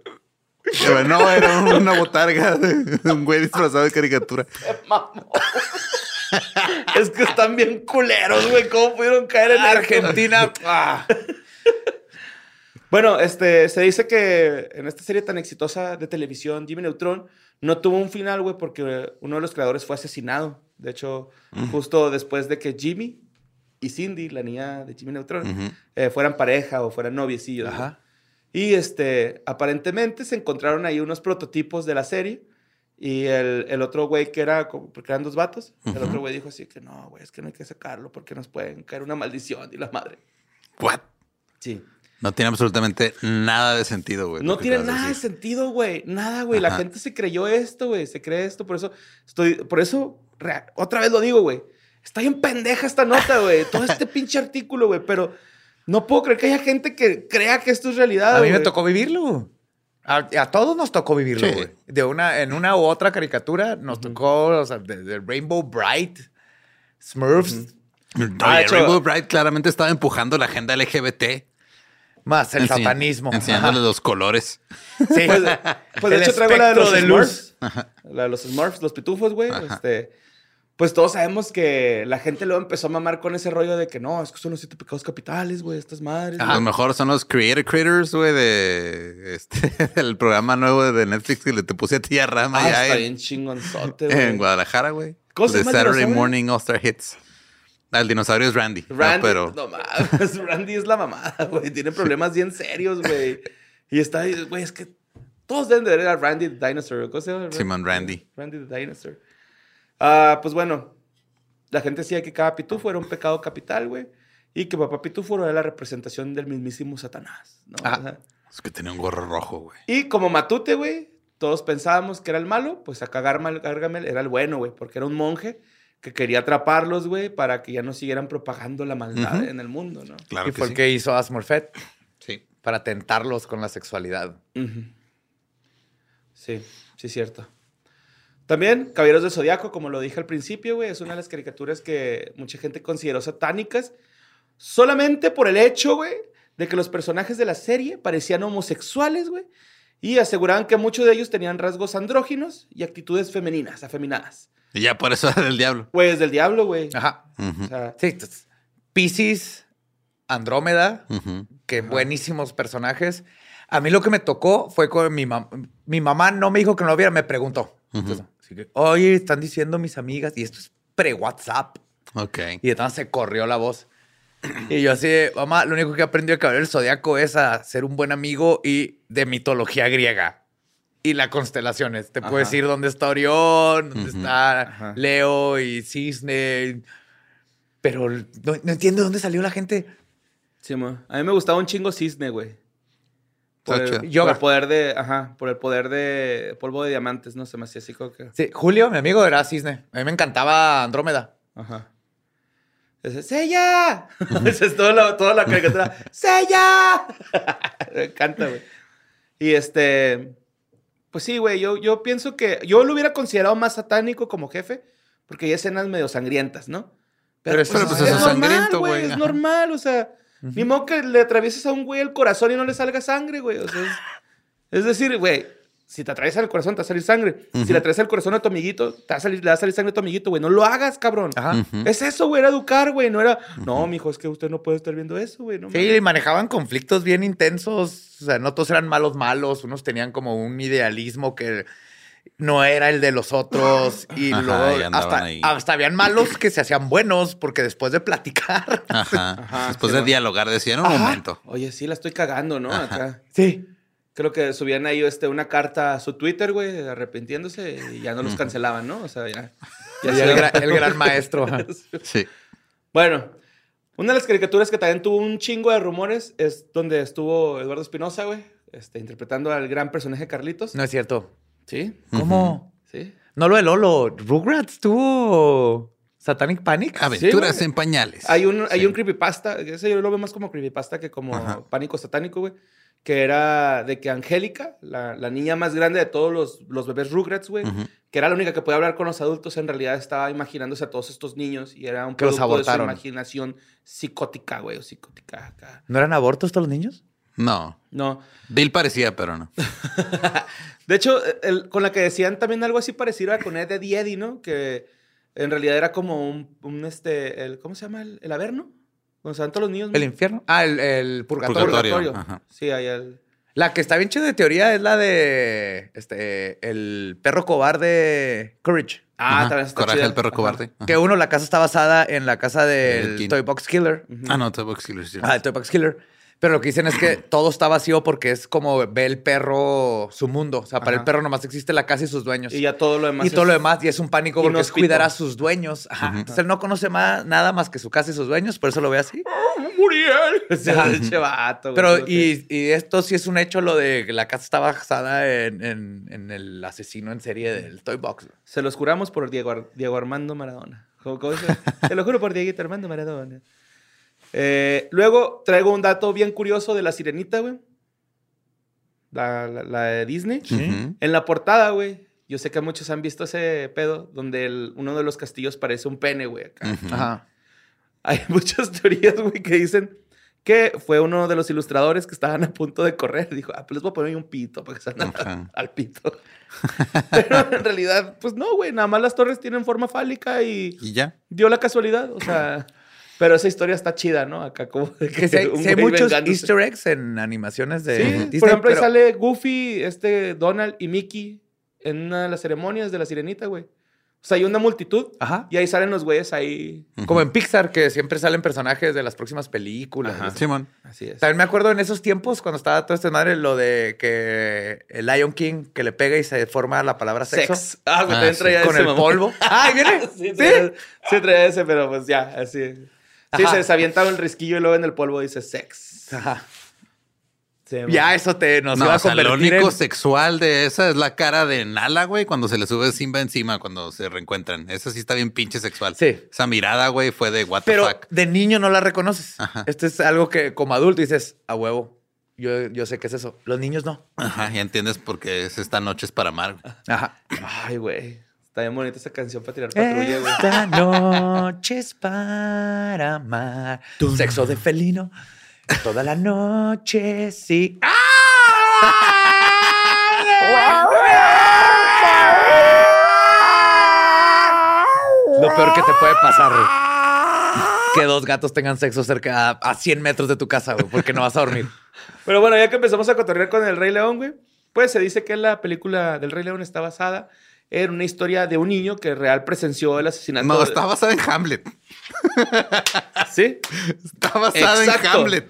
Pero no, era una botarga de un güey disfrazado de caricatura. Es que están bien culeros, güey. ¿Cómo pudieron caer en Argentina. ah. Bueno, este, se dice que en esta serie tan exitosa de televisión, Jimmy Neutron, no tuvo un final, güey, porque uno de los creadores fue asesinado. De hecho, justo después de que Jimmy y Cindy, la niña de Jimmy Neutron, eh, fueran pareja o fueran noviecillos. Ajá. Y este, aparentemente se encontraron ahí unos prototipos de la serie. Y el, el otro güey que era, porque eran dos vatos, el otro güey dijo así que no, güey, es que no hay que sacarlo porque nos pueden caer una maldición y la madre. What? Sí. No tiene absolutamente nada de sentido, güey. No tiene de nada de sentido, güey. Nada, güey. La gente se creyó esto, güey. Se cree esto. Por eso estoy. Por eso, otra vez lo digo, güey. Está bien pendeja esta nota, güey. Todo este pinche artículo, güey. Pero no puedo creer que haya gente que crea que esto es realidad. A mí me tocó vivirlo. A, a todos nos tocó vivirlo, Sí. güey. De una, en una u otra caricatura nos tocó, o sea, desde Rainbow Bright, Smurfs, Oye, Ah, de hecho- Rainbow Bright claramente estaba empujando la agenda LGBT. Más el enseñ- satanismo. Enseñándole Ajá. los colores. Sí. Pues, pues de El hecho traigo la de los espectro de luz. Smurfs. La de los Smurfs, los pitufos, güey. Este, pues todos sabemos que la gente luego empezó a mamar con ese rollo de que no, es que son los siete pecados capitales, güey, estas madres. A güey. lo mejor son los Creator Critters, güey, de este, del programa nuevo de Netflix que le te puse a ti a Rama Ah, está en, bien chingonzote, güey. en Guadalajara, güey. ¿Cómo se De llama el Saturday dinosaurio? Morning All Star Hits. Ah, El dinosaurio es Randy. ¿no? Pero no mames, Randy es la mamada, güey. Tiene problemas bien serios, güey. Y está, güey, es que todos deben de ver a Randy the Dinosaur. ¿Cómo se llama? Simon Randy. Randy the Dinosaur. Ah, pues bueno, la gente decía que cada pitufo era un pecado capital, güey. Y que papá pitufo era la representación del mismísimo Satanás, ¿no? O sea, es que tenía un gorro rojo, güey. y como Matute, güey, todos pensábamos que era el malo, pues acá Gargamel era el bueno, güey, porque era un monje que quería atraparlos, güey, para que ya no siguieran propagando la maldad en el mundo, ¿no? Claro y que fue sí. el que hizo Asmorfet Sí. para tentarlos con la sexualidad. Ujú. Sí, sí, cierto. También, Caballeros del Zodiaco, como lo dije al principio, güey, es una de las caricaturas que mucha gente consideró satánicas solamente por el hecho, güey, de que los personajes de la serie parecían homosexuales, güey, y aseguraban que muchos de ellos tenían rasgos andróginos y actitudes femeninas, afeminadas. Y ya por eso era del diablo. Güey, es del diablo, güey. Ajá. Ujú, O sea, Sí, entonces, Pisces, Andrómeda, que buenísimos personajes. A mí lo que me tocó fue con mi mamá. Mi mamá no me dijo que no lo viera, me preguntó. Entonces, así que, oye, están diciendo mis amigas, y esto es pre-WhatsApp. Ok. Y entonces se corrió la voz. Y yo así, de, mamá, lo único que aprendí de Caballero del Zodíaco es a ser un buen amigo y de mitología griega. Y las constelaciones. Te puedo Ajá. decir dónde está Orión, dónde está Ajá. Leo y Cisne. Pero no, no entiendo dónde salió la gente. sí, mo. a mí me gustaba un chingo Cisne, güey. Por el, por poder de, ajá, por el poder de polvo de diamantes, no se me hacía así como que... Sí, Julio, mi amigo, era Cisne. A mí me encantaba Andrómeda. Ajá. Ese, ¡Sella! Esa es toda la, toda la caricatura. ¡Sella! Me encanta, güey. Y este. Pues sí, güey. Yo, yo pienso que. Yo lo hubiera considerado más satánico como jefe. Porque hay escenas medio sangrientas, ¿no? Pero pues eso es normal, sangriento, güey. Es normal, o sea. Ni modo que le atravieses a un güey el corazón y no le salga sangre, güey. O sea, es, es decir, güey. Si te atraviesa el corazón, te va a salir sangre. Si le atraviesa el corazón a tu amiguito, te va a salir, le va a salir sangre a tu amiguito, güey. No lo hagas, cabrón. Ajá. Es eso, güey, era educar, güey. No era, no, mijo, es que usted no puede estar viendo eso, güey. No, Sí, mames". y manejaban conflictos bien intensos. O sea, no todos eran malos malos. Unos tenían como un idealismo que no era el de los otros. Y Ajá, luego y hasta, ahí. hasta habían malos que se hacían buenos porque después de platicar. Ajá. Ajá, Después sí, de dialogar decían, un Ajá. momento. Oye, sí, la estoy cagando, ¿no? Ajá. Acá. Sí. Creo que subían ahí este, una carta a su Twitter, güey, arrepintiéndose y ya no los cancelaban, ¿no? O sea, ya. ya se- el, gra- el gran maestro. Sí. Bueno, una de las caricaturas que también tuvo un chingo de rumores es donde estuvo Eduardo Espinosa, güey, este, interpretando al gran personaje Carlitos. No es cierto. Sí, ¿Cómo? sí. No lo de Lolo. Rugrats tuvo Satanic Panic. Aventuras güey. en pañales. Hay un, hay Sí. un creepypasta, ese yo lo veo más como creepypasta que como Ajá. pánico satánico, güey. Que era de que Angélica, la, la niña más grande de todos los, los bebés Rugrats, güey, que era la única que podía hablar con los adultos, en realidad estaba imaginándose a todos estos niños y era un Que los producto de su abortaron. imaginación psicótica, güey, o psicótica acá. ¿No eran abortos todos los niños? No. No. Bill parecía, pero no. De hecho, el- con la que decían también algo así parecido a con Ed, Ed y Eddie, ¿no? Que en realidad era como un, un, este, el, ¿cómo se llama? El, el Averno. Donde se van todos los niños. ¿El ¿no? infierno? Ah, el, el purgatorio. Purgatorio. ajá. Sí, ahí el... La que está bien chida de teoría es la de este el perro cobarde Courage. Ah, Ajá. también está Coraje del perro cobarde. Ajá. Que uno, la casa está basada en la casa Del. Toy Box Killer. Ah, no, Toy Box Killer. sí. Ah, el Toy Box Killer. Pero lo que dicen es que todo está vacío porque es como ve el perro su mundo. O sea, para Ajá. el perro nomás existe la casa y sus dueños. Y ya todo lo demás. Y todo es- lo demás, y es un pánico porque es cuidar a sus dueños. Ajá. Entonces él no conoce más, nada más que su casa y sus dueños, por eso lo ve así. Muriel. Vato, güey, Pero, y, y esto sí es un hecho, lo de que la casa está basada en, en- en el asesino en serie del Toy Box. Se los juramos por Diego, Ar- Diego Armando Maradona. ¿Cómo- cómo dice? Te lo juro por Dieguito Armando Maradona. Eh, luego traigo un dato bien curioso de la sirenita, güey. La, la- la de Disney. En la portada, güey. Yo sé que muchos han visto ese pedo donde el- uno de los castillos parece un pene, güey. acá. Ujú. Ajá. Hay muchas teorías, güey, que dicen que fue uno de los ilustradores que estaban a punto de correr. Dijo, ah, pues les voy a poner ahí un pito para que salgan Ajá. al pito. Pero en realidad, pues no, güey. Nada más las torres tienen forma fálica y Y ya. dio la casualidad. O sea, pero esa historia está chida, ¿no? Acá como de Que sí hay, muchos vengándose. easter eggs en animaciones de Sí, Disney, por ejemplo, ahí sale Goofy, este Donald y Mickey en una de las ceremonias de la sirenita, güey. O sea, hay una multitud Ajá. y ahí salen los güeyes ahí. Como en Pixar, que siempre salen personajes de las próximas películas. Ajá. Simón. Así es. También me acuerdo en esos tiempos, cuando estaba todo este madre, lo de que el Lion King que le pega y se forma la palabra sexo. Sex. Ah, güey, Ah, también sí. traía Con ese el polvo. ¡Ah, ahí viene! Sí, ¿Sí? traía, sí, traía ese, pero pues ya, así. Sí, Ajá. se, se avientaba el risquillo y luego en el polvo dice sex. Ajá. Sí, Ya eso te nos No, iba a o sea, lo convertir único en... sexual de esa es la cara de Nala, güey, cuando se le sube Simba encima, cuando se reencuentran. Esa sí está bien pinche sexual. Sí. Esa mirada, güey, fue de what the Pero fuck. de niño no la reconoces. Ajá. Esto es algo que como adulto dices, a huevo. Yo, yo sé qué es eso. Los niños no. Ajá, ya entiendes por qué es esta noche es para amar. Ajá. Ay, güey. Está bien bonita esa canción para tirar patrulla, güey. Esta noche es para amar. Sexo de felino. Toda la noche, sí. Lo peor que te puede pasar, güey. Que dos gatos tengan sexo cerca a, a 100 metros de tu casa, güey, porque no vas a dormir. Pero bueno, ya que empezamos a cotorrear con el Rey León, güey, pues se dice que la película del Rey León está basada en una historia de un niño que real presenció el asesinato. No, está basada en Hamlet. Sí, Está basada en. Hamlet.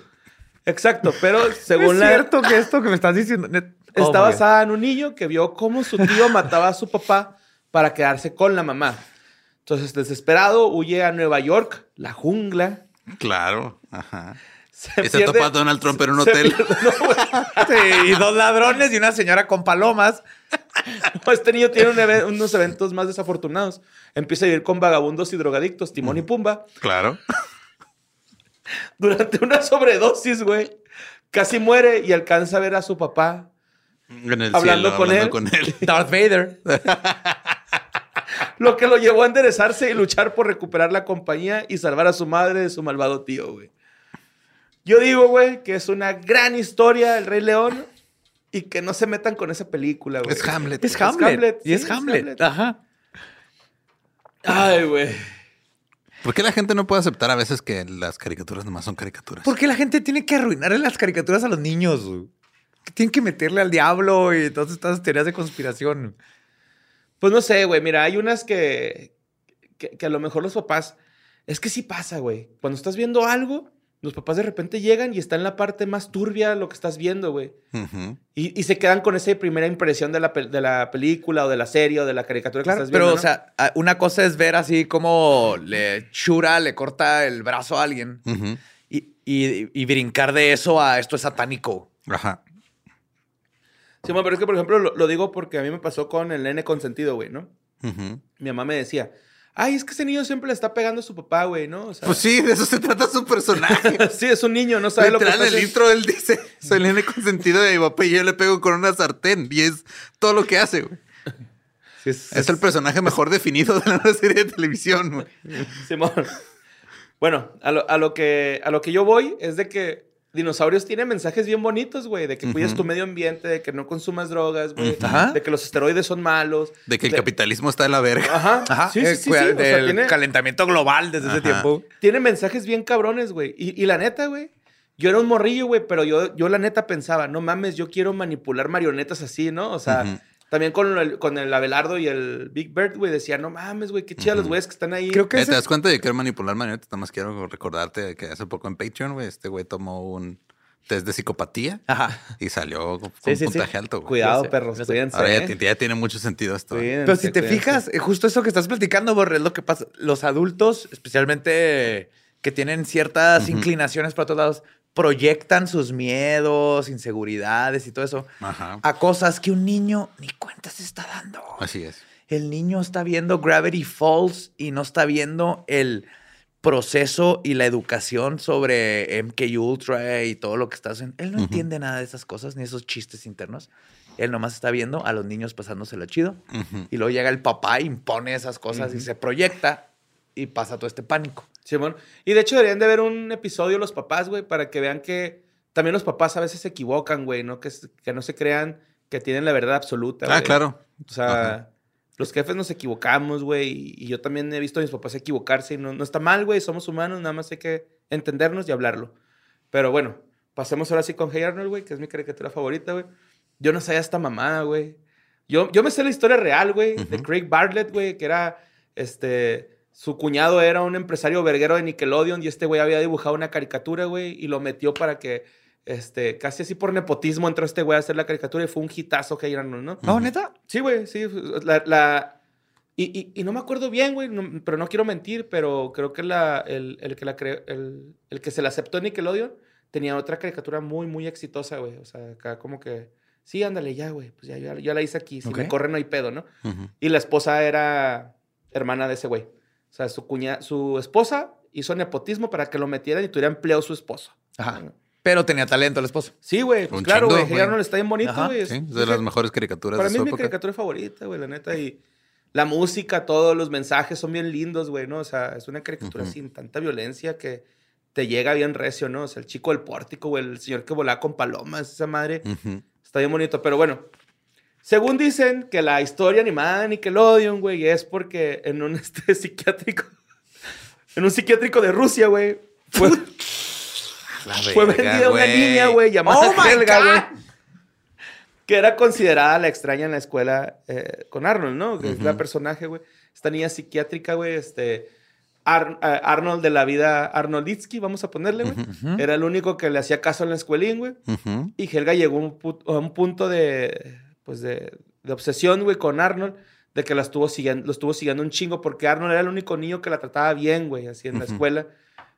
exacto. Pero según es la. cierto que esto que me estás diciendo... Oh, Está God. basada en un niño que vio cómo su tío mataba a su papá para quedarse con la mamá. Entonces, desesperado, huye a Nueva York, la jungla. Claro. Ajá. Se se pierde- topa a Donald Trump en un hotel. pierde- no, güey. Sí, y dos ladrones y una señora con palomas. No, este niño tiene un unos eventos más desafortunados. Empieza a vivir con vagabundos y drogadictos, Timón y Pumba. Claro. Durante una sobredosis, güey, casi muere y alcanza a ver a su papá En el Hablando cielo, con hablando él. con él. Darth Vader. Lo que lo llevó a enderezarse y luchar por recuperar la compañía y salvar a su madre de su malvado tío, güey. Yo digo, güey, que es una gran historia El Rey León y que no se metan con esa película, güey. Es Hamlet. Es Hamlet. y es sí, Hamlet. Ajá. Ay, güey. ¿Por qué la gente no puede aceptar a veces que las caricaturas nomás son caricaturas? ¿Por qué la gente tiene que arruinarle las caricaturas a los niños? güey? Que tienen que meterle al diablo y todas estas teorías de conspiración. Pues no sé, güey. Mira, hay unas que, que, que a lo mejor los papás. Es que sí pasa, güey. Cuando estás viendo algo, los papás de repente llegan y está en la parte más turbia lo que estás viendo, güey. Y, y se quedan con esa primera impresión de la, de la película o de la serie o de la caricatura Claro, que estás pero, viendo. o sea, una cosa es ver así como le Shura le corta el brazo a alguien y, y- y brincar de eso a esto es satánico. Ajá. Sí, bueno, pero es que, por ejemplo, lo, lo digo porque a mí me pasó con el nene consentido, güey, ¿no? Mi mamá me decía, ay, es que ese niño siempre le está pegando a su papá, güey, ¿no? O sea, Pues sí, de eso se trata su personaje. sí, es un niño, no sabe lo que está en el intro él dice, soy el nene consentido de mi papá y yo le pego con una sartén. Y es todo lo que hace, güey. Es el personaje mejor definido de una serie de televisión, güey. Simón. Bueno, a lo, a lo que, a lo que yo voy es de que dinosaurios tienen mensajes bien bonitos, güey, de que cuides tu medio ambiente, de que no consumas drogas, güey, de que los esteroides son malos. De que el capitalismo está de la verga. Ajá, Ajá, sí, sí, eh, sí, cuida sí, o sea, del tiene- calentamiento global desde ese tiempo. tiene mensajes bien cabrones, güey. Y, y la neta, güey, yo era un morrillo, güey, pero yo, yo la neta pensaba, no mames, yo quiero manipular marionetas así, ¿no? O sea. También con el, con el Abelardo y el Big Bird, güey, decía, no mames, güey, qué chidas los güeyes que están ahí. Creo que Eh, ese ¿Te das cuenta de que quiero manipular marionetas? Nada más quiero recordarte que hace poco en Patreon, güey, este güey tomó un test de psicopatía Ajá. y salió con Sí, sí, sí. puntaje alto. güey. Cuidado, perros, cuídense. Ahora ya, ¿eh? ya tiene mucho sentido esto. Cuídense, Pero si te cuídense. fijas, eh, justo eso que estás platicando, Borre, es lo que pasa. Los adultos, especialmente que tienen ciertas inclinaciones para otros lados, proyectan sus miedos, inseguridades y todo eso Ajá. a cosas que un niño ni cuenta se está dando. Así es. El niño está viendo Gravity Falls y no está viendo el proceso y la educación sobre MK Ultra y todo lo que está haciendo. Él no entiende nada de esas cosas ni esos chistes internos. Él nomás está viendo a los niños pasándoselo chido. Y luego llega el papá, impone esas cosas y se proyecta y pasa todo este pánico. Simón. Y de hecho deberían de ver un episodio los papás, güey, para que vean que también los papás a veces se equivocan, güey, ¿no? Que, que no se crean que tienen la verdad absoluta. Ah, claro. O sea, Ajá. los jefes nos equivocamos, güey, y, yo también he visto a mis papás equivocarse y no, no está mal, güey, somos humanos, nada más hay que entendernos y hablarlo. Pero bueno, pasemos ahora sí con Hey Arnold, güey, que es mi caricatura favorita, güey. Yo no sabía esta mamada, güey. Yo, yo me sé la historia real, güey, de. Craig Bartlett, güey, que era, este, su cuñado era un empresario verguero de Nickelodeon y este güey había dibujado una caricatura, güey, y lo metió para que, este, casi así por nepotismo entró este güey a hacer la caricatura y fue un hitazo Hey Arnold, ¿no? ¿No, neta? Sí, güey, sí. La, la- y, y- y no me acuerdo bien, güey, no- pero no quiero mentir, pero creo que la, el, el que la cre- el, el que se la aceptó en Nickelodeon tenía otra caricatura muy, muy exitosa, güey. O sea, acá como que, sí, ándale, ya, güey. Pues ya, ya, ya la hice aquí. Si me Ok. corre, no hay pedo, ¿no? Y la esposa era hermana de ese güey. O sea, su cuña, su esposa hizo nepotismo para que lo metieran y tuviera empleo su esposo. Ajá. Pero tenía talento el esposo. Sí, güey. Pues claro, güey. Arnold está bien bonito, güey. Sí, Es- de las mejores caricaturas Para de mí su es mi caricatura favorita, güey, la neta. Y la música, todos los mensajes son bien lindos, güey, ¿no? O sea, es una caricatura sin tanta violencia que te llega bien recio, ¿no? O sea, el chico del pórtico, güey, el señor que volaba con palomas, esa madre. Está bien bonito, pero bueno. Según dicen que la historia animada de Nickelodeon, güey, es porque en un este psiquiátrico, en un psiquiátrico de Rusia, güey, fue, fue vendida una niña, güey, llamada Oh Helga, güey. Que era considerada la extraña en la escuela eh, con Arnold, ¿no? Que es la personaje, güey. Esta niña psiquiátrica, güey, este... Ar- eh, Arnold de la vida Arnolditsky, vamos a ponerle, güey. Era el único que le hacía caso en la escuelín, güey. Y Helga llegó a un, pu- a un punto de, pues de, de obsesión, güey, con Arnold, de que la estuvo siguiendo, lo estuvo siguiendo un chingo, porque Arnold era el único niño que la trataba bien, güey, así en la escuela.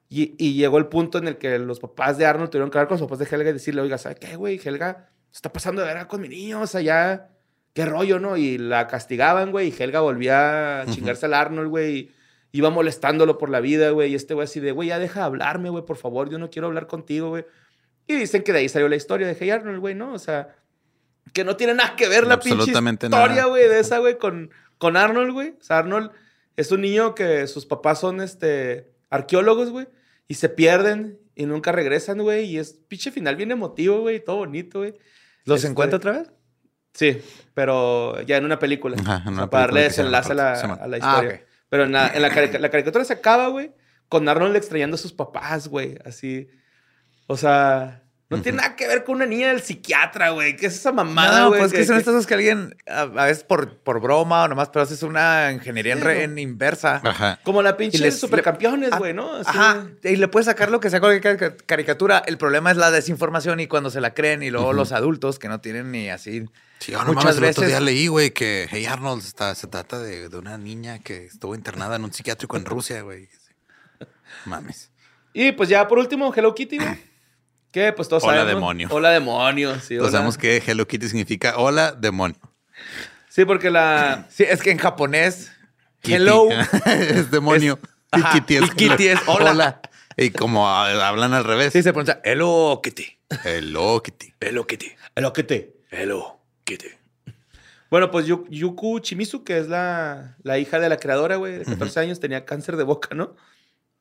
Y, y llegó el punto en el que los papás de Arnold tuvieron que hablar con los papás de Helga y decirle, oiga, ¿sabe qué, güey? Helga se está pasando de verga con mi niño, o sea, ya, qué rollo, ¿no? Y la castigaban, güey, y Helga volvía a chingarse al Arnold, güey, y iba molestándolo por la vida, güey, y este güey así de, güey, ya deja de hablarme, güey, por favor, yo no quiero hablar contigo, güey. Y dicen que de ahí salió la historia de Hey Arnold, güey, ¿no? O sea, que no tiene nada que ver la pinche historia, güey, de esa, güey, con, con Arnold, güey. O sea, Arnold es un niño que sus papás son, este, arqueólogos, güey, y se pierden y nunca regresan, güey, y es pinche final bien emotivo, güey, y todo bonito, güey. ¿Los Este, encuentra otra vez? Sí, pero ya en una película. Ajá, en O sea, una para darle desenlace a la, a Ah, historia. ok. Pero en la, en la, la caricatura se acaba, güey, con Arnold extrañando a sus papás, güey. Así. O sea, no tiene nada que ver con una niña del psiquiatra, güey. ¿Qué es esa mamada, no, güey? pues que, que- son que- estas cosas que alguien, a, a veces por, por broma o nomás, pero haces una ingeniería en, re- ¿no? en inversa. Ajá. Como la pinche Y les- supercampeones, Ah, güey, ¿no? Así, Ajá, y le puedes sacar lo que sea cualquier carica- caricatura. El problema es la desinformación y cuando se la creen y luego los adultos que no tienen ni así. Sí, yo no Muchas mames, el otro veces- día leí, güey, que Hey Arnold está, se trata de, de una niña que estuvo internada en un psiquiátrico en Rusia, güey. Mames. Y pues ya por último, Hello Kitty, güey. Que pues todos Hola, sabemos. demonio. Hola demonio, sí. Todos hola. sabemos que Hello Kitty significa hola, demonio. Sí, porque la... Sí, es que en japonés, Kitty. hello. es demonio. Es- y Kitty es, y Kitty es hola. Y como hablan al revés. Sí, se pronuncia hello kitty. Hello Kitty. Hello kitty. Hello Kitty. Hello kitty. Bueno, pues Yu- Yuku Chimizu, que es la, la hija de la creadora, güey, de 14 años, tenía cáncer de boca, ¿no?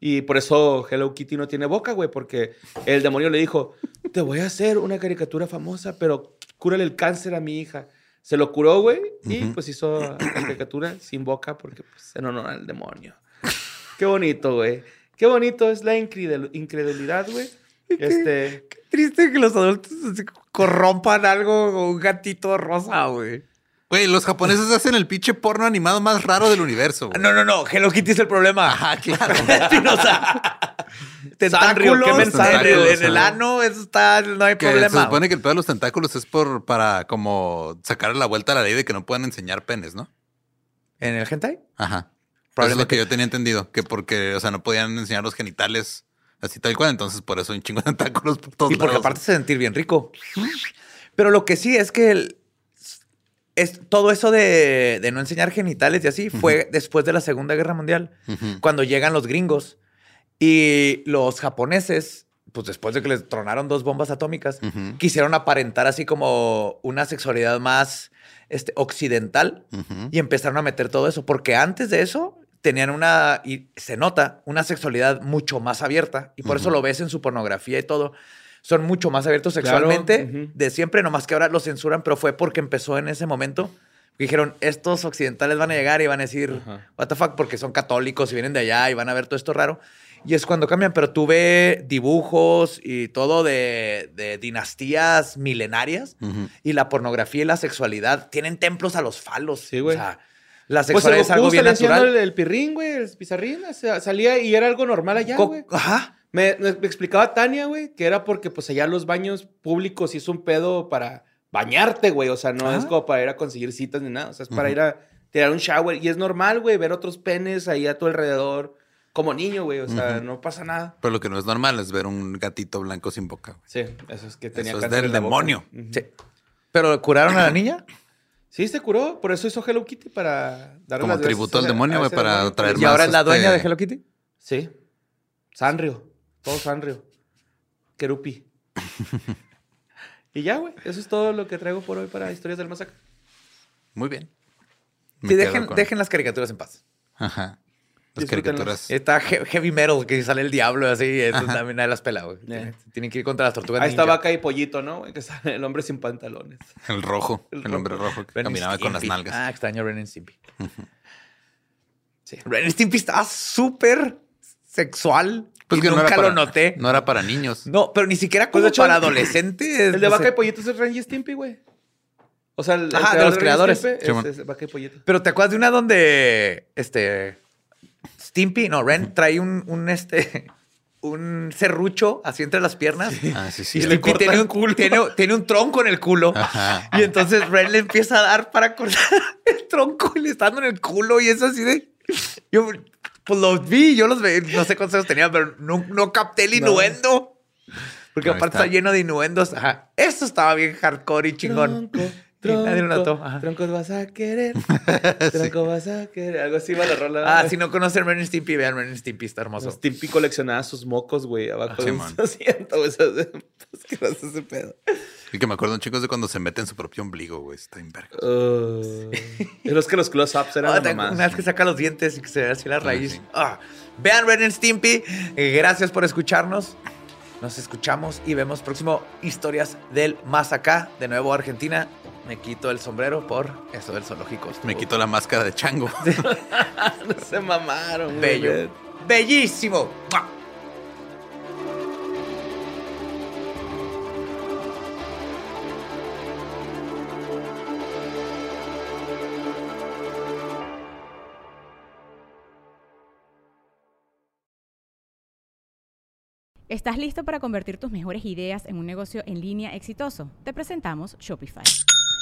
Y por eso Hello Kitty no tiene boca, güey, porque el demonio le dijo, te voy a hacer una caricatura famosa, pero cúrale el cáncer a mi hija. Se lo curó, güey, y pues hizo la caricatura sin boca porque, pues, en honor al demonio. Qué bonito, güey. Qué bonito es la incredul- incredulidad, güey. Este... Triste que los adultos corrompan algo con un gatito rosa, güey. Güey, los japoneses hacen el pinche porno animado más raro del universo. güey. No, no, no. Hello Kitty es el problema. Ajá, claro. Espinosa. Tentáculos qué en mensaje, el, en el ano, eso está, no hay Que problema. se supone que el pedo de los tentáculos es por para como sacar la vuelta a la ley de que no puedan enseñar penes, ¿no? ¿En el hentai? Ajá. Eso es lo que yo tenía entendido, que porque, o sea, no podían enseñar los genitales así tal cual, entonces por eso hay un chingo de tentáculos por todos Y porque lados. aparte se sentir bien rico. Pero lo que sí es que el- es, todo eso de, de no enseñar genitales y así fue después de la Segunda Guerra Mundial, cuando llegan los gringos y los japoneses, pues después de que les tronaron dos bombas atómicas, quisieron aparentar así como una sexualidad más este, occidental y empezaron a meter todo eso, porque antes de eso tenían una, y se nota, una sexualidad mucho más abierta, y por eso lo ves en su pornografía y todo. Son mucho más abiertos Claro, sexualmente ujú. de siempre, nomás que ahora lo censuran, pero fue porque empezó en ese momento. Dijeron, estos occidentales van a llegar y van a decir, Ajá. what the fuck, porque son católicos y vienen de allá y van a ver todo esto raro. Y es cuando cambian, pero tú ves dibujos y todo de, de dinastías milenarias Ujú. y la pornografía y la sexualidad tienen templos a los falos. Sí, güey. O sea, la Pues sexualidad el es algo bien natural. El, el pirrín, güey, el pizarrín, o sea, salía y era algo normal allá, Co- güey. Ajá. Me, me explicaba Tania, güey, que era porque pues allá los baños públicos sí es un pedo para bañarte, güey. O sea, no Ah. es como para ir a conseguir citas ni nada. O sea, es para ir a tirar un shower. Y es normal, güey, ver otros penes ahí a tu alrededor. como niño, güey. O sea, no pasa nada. Pero lo que no es normal es ver un gatito blanco sin boca. güey. Sí, eso es que tenía Eso es del demonio. Sí. ¿Pero curaron a la niña? Sí, se curó. Por eso hizo Hello Kitty para darle Como las tributo al demonio, a güey, para demonio. traer ¿Y más, ahora es la este- dueña de Hello Kitty? Sí. Sanrio. Todo Sanrio. Kerupi. y ya, güey. Eso es todo lo que traigo por hoy para Historias del Masacre. Muy bien. Me Sí, dejen, con- dejen las caricaturas en paz. Ajá. Las caricaturas. Está he- heavy metal, que sale el diablo así, eso también nadie las pela, güey. Yeah. Tienen, que ir contra las tortugas Ahí está ninja. Vaca y Pollito, ¿no? Que sale el hombre sin pantalones. El rojo. El hombre rojo que Ren caminaba con las nalgas. Ah, extraño Ren y Stimpy. sí. Ren y Stimpy estaba súper sexual. Pues y que no nunca para, lo noté. No era para niños. No, pero ni siquiera Pues, como hecho, para adolescentes. El de no Vaca sé. y Pollito es el Ren y Stimpy, güey. O sea, el, de los creadores. Stimpy Simón. es, es Vaca y Pollito. Pero ¿te acuerdas de una donde este Stimpy, no, Ren trae un, un este un serrucho así entre las piernas? Ah, sí, sí. Y le Stimpy corta tiene un, culo. tiene, tiene un tronco en el culo. Ajá. Y entonces Ren le empieza a dar para cortar el tronco y le está dando en el culo. Y es así de. Yo, pues los vi, yo los vi, no sé cuántos años tenía, pero no, no capté el No. innuendo. Porque aparte está. está lleno de innuendos. Ajá. Eso estaba bien hardcore y chingón. Tronco. Troncos vas a querer. Tronco vas a querer. Algo así va la rola. Ah, si no conocen Ren y Stimpy, vean Ren y Stimpy, está hermoso. Stimpy coleccionaba sus mocos, güey, abajo Ah, de un Simón. asiento, güey. Es asqueroso ese pedo. Y que me acuerdo, chicos, de cuando se mete en su propio ombligo, güey. Está en verga. Uh, es los que los close-ups eran Ah, la te- mamá. una vez que saca los dientes y que se ve así la raíz. sí. Ah, vean Ren y Stimpy. Eh, gracias por escucharnos. Nos escuchamos y vemos próximo Historias del Más Acá. De nuevo Argentina. Me quito el sombrero por eso del zoológico. Me quito la máscara de chango. No se mamaron, güey. Bello. Bellísimo. ¿Estás listo para convertir tus mejores ideas en un negocio en línea exitoso? Te presentamos Shopify.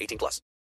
18 plus.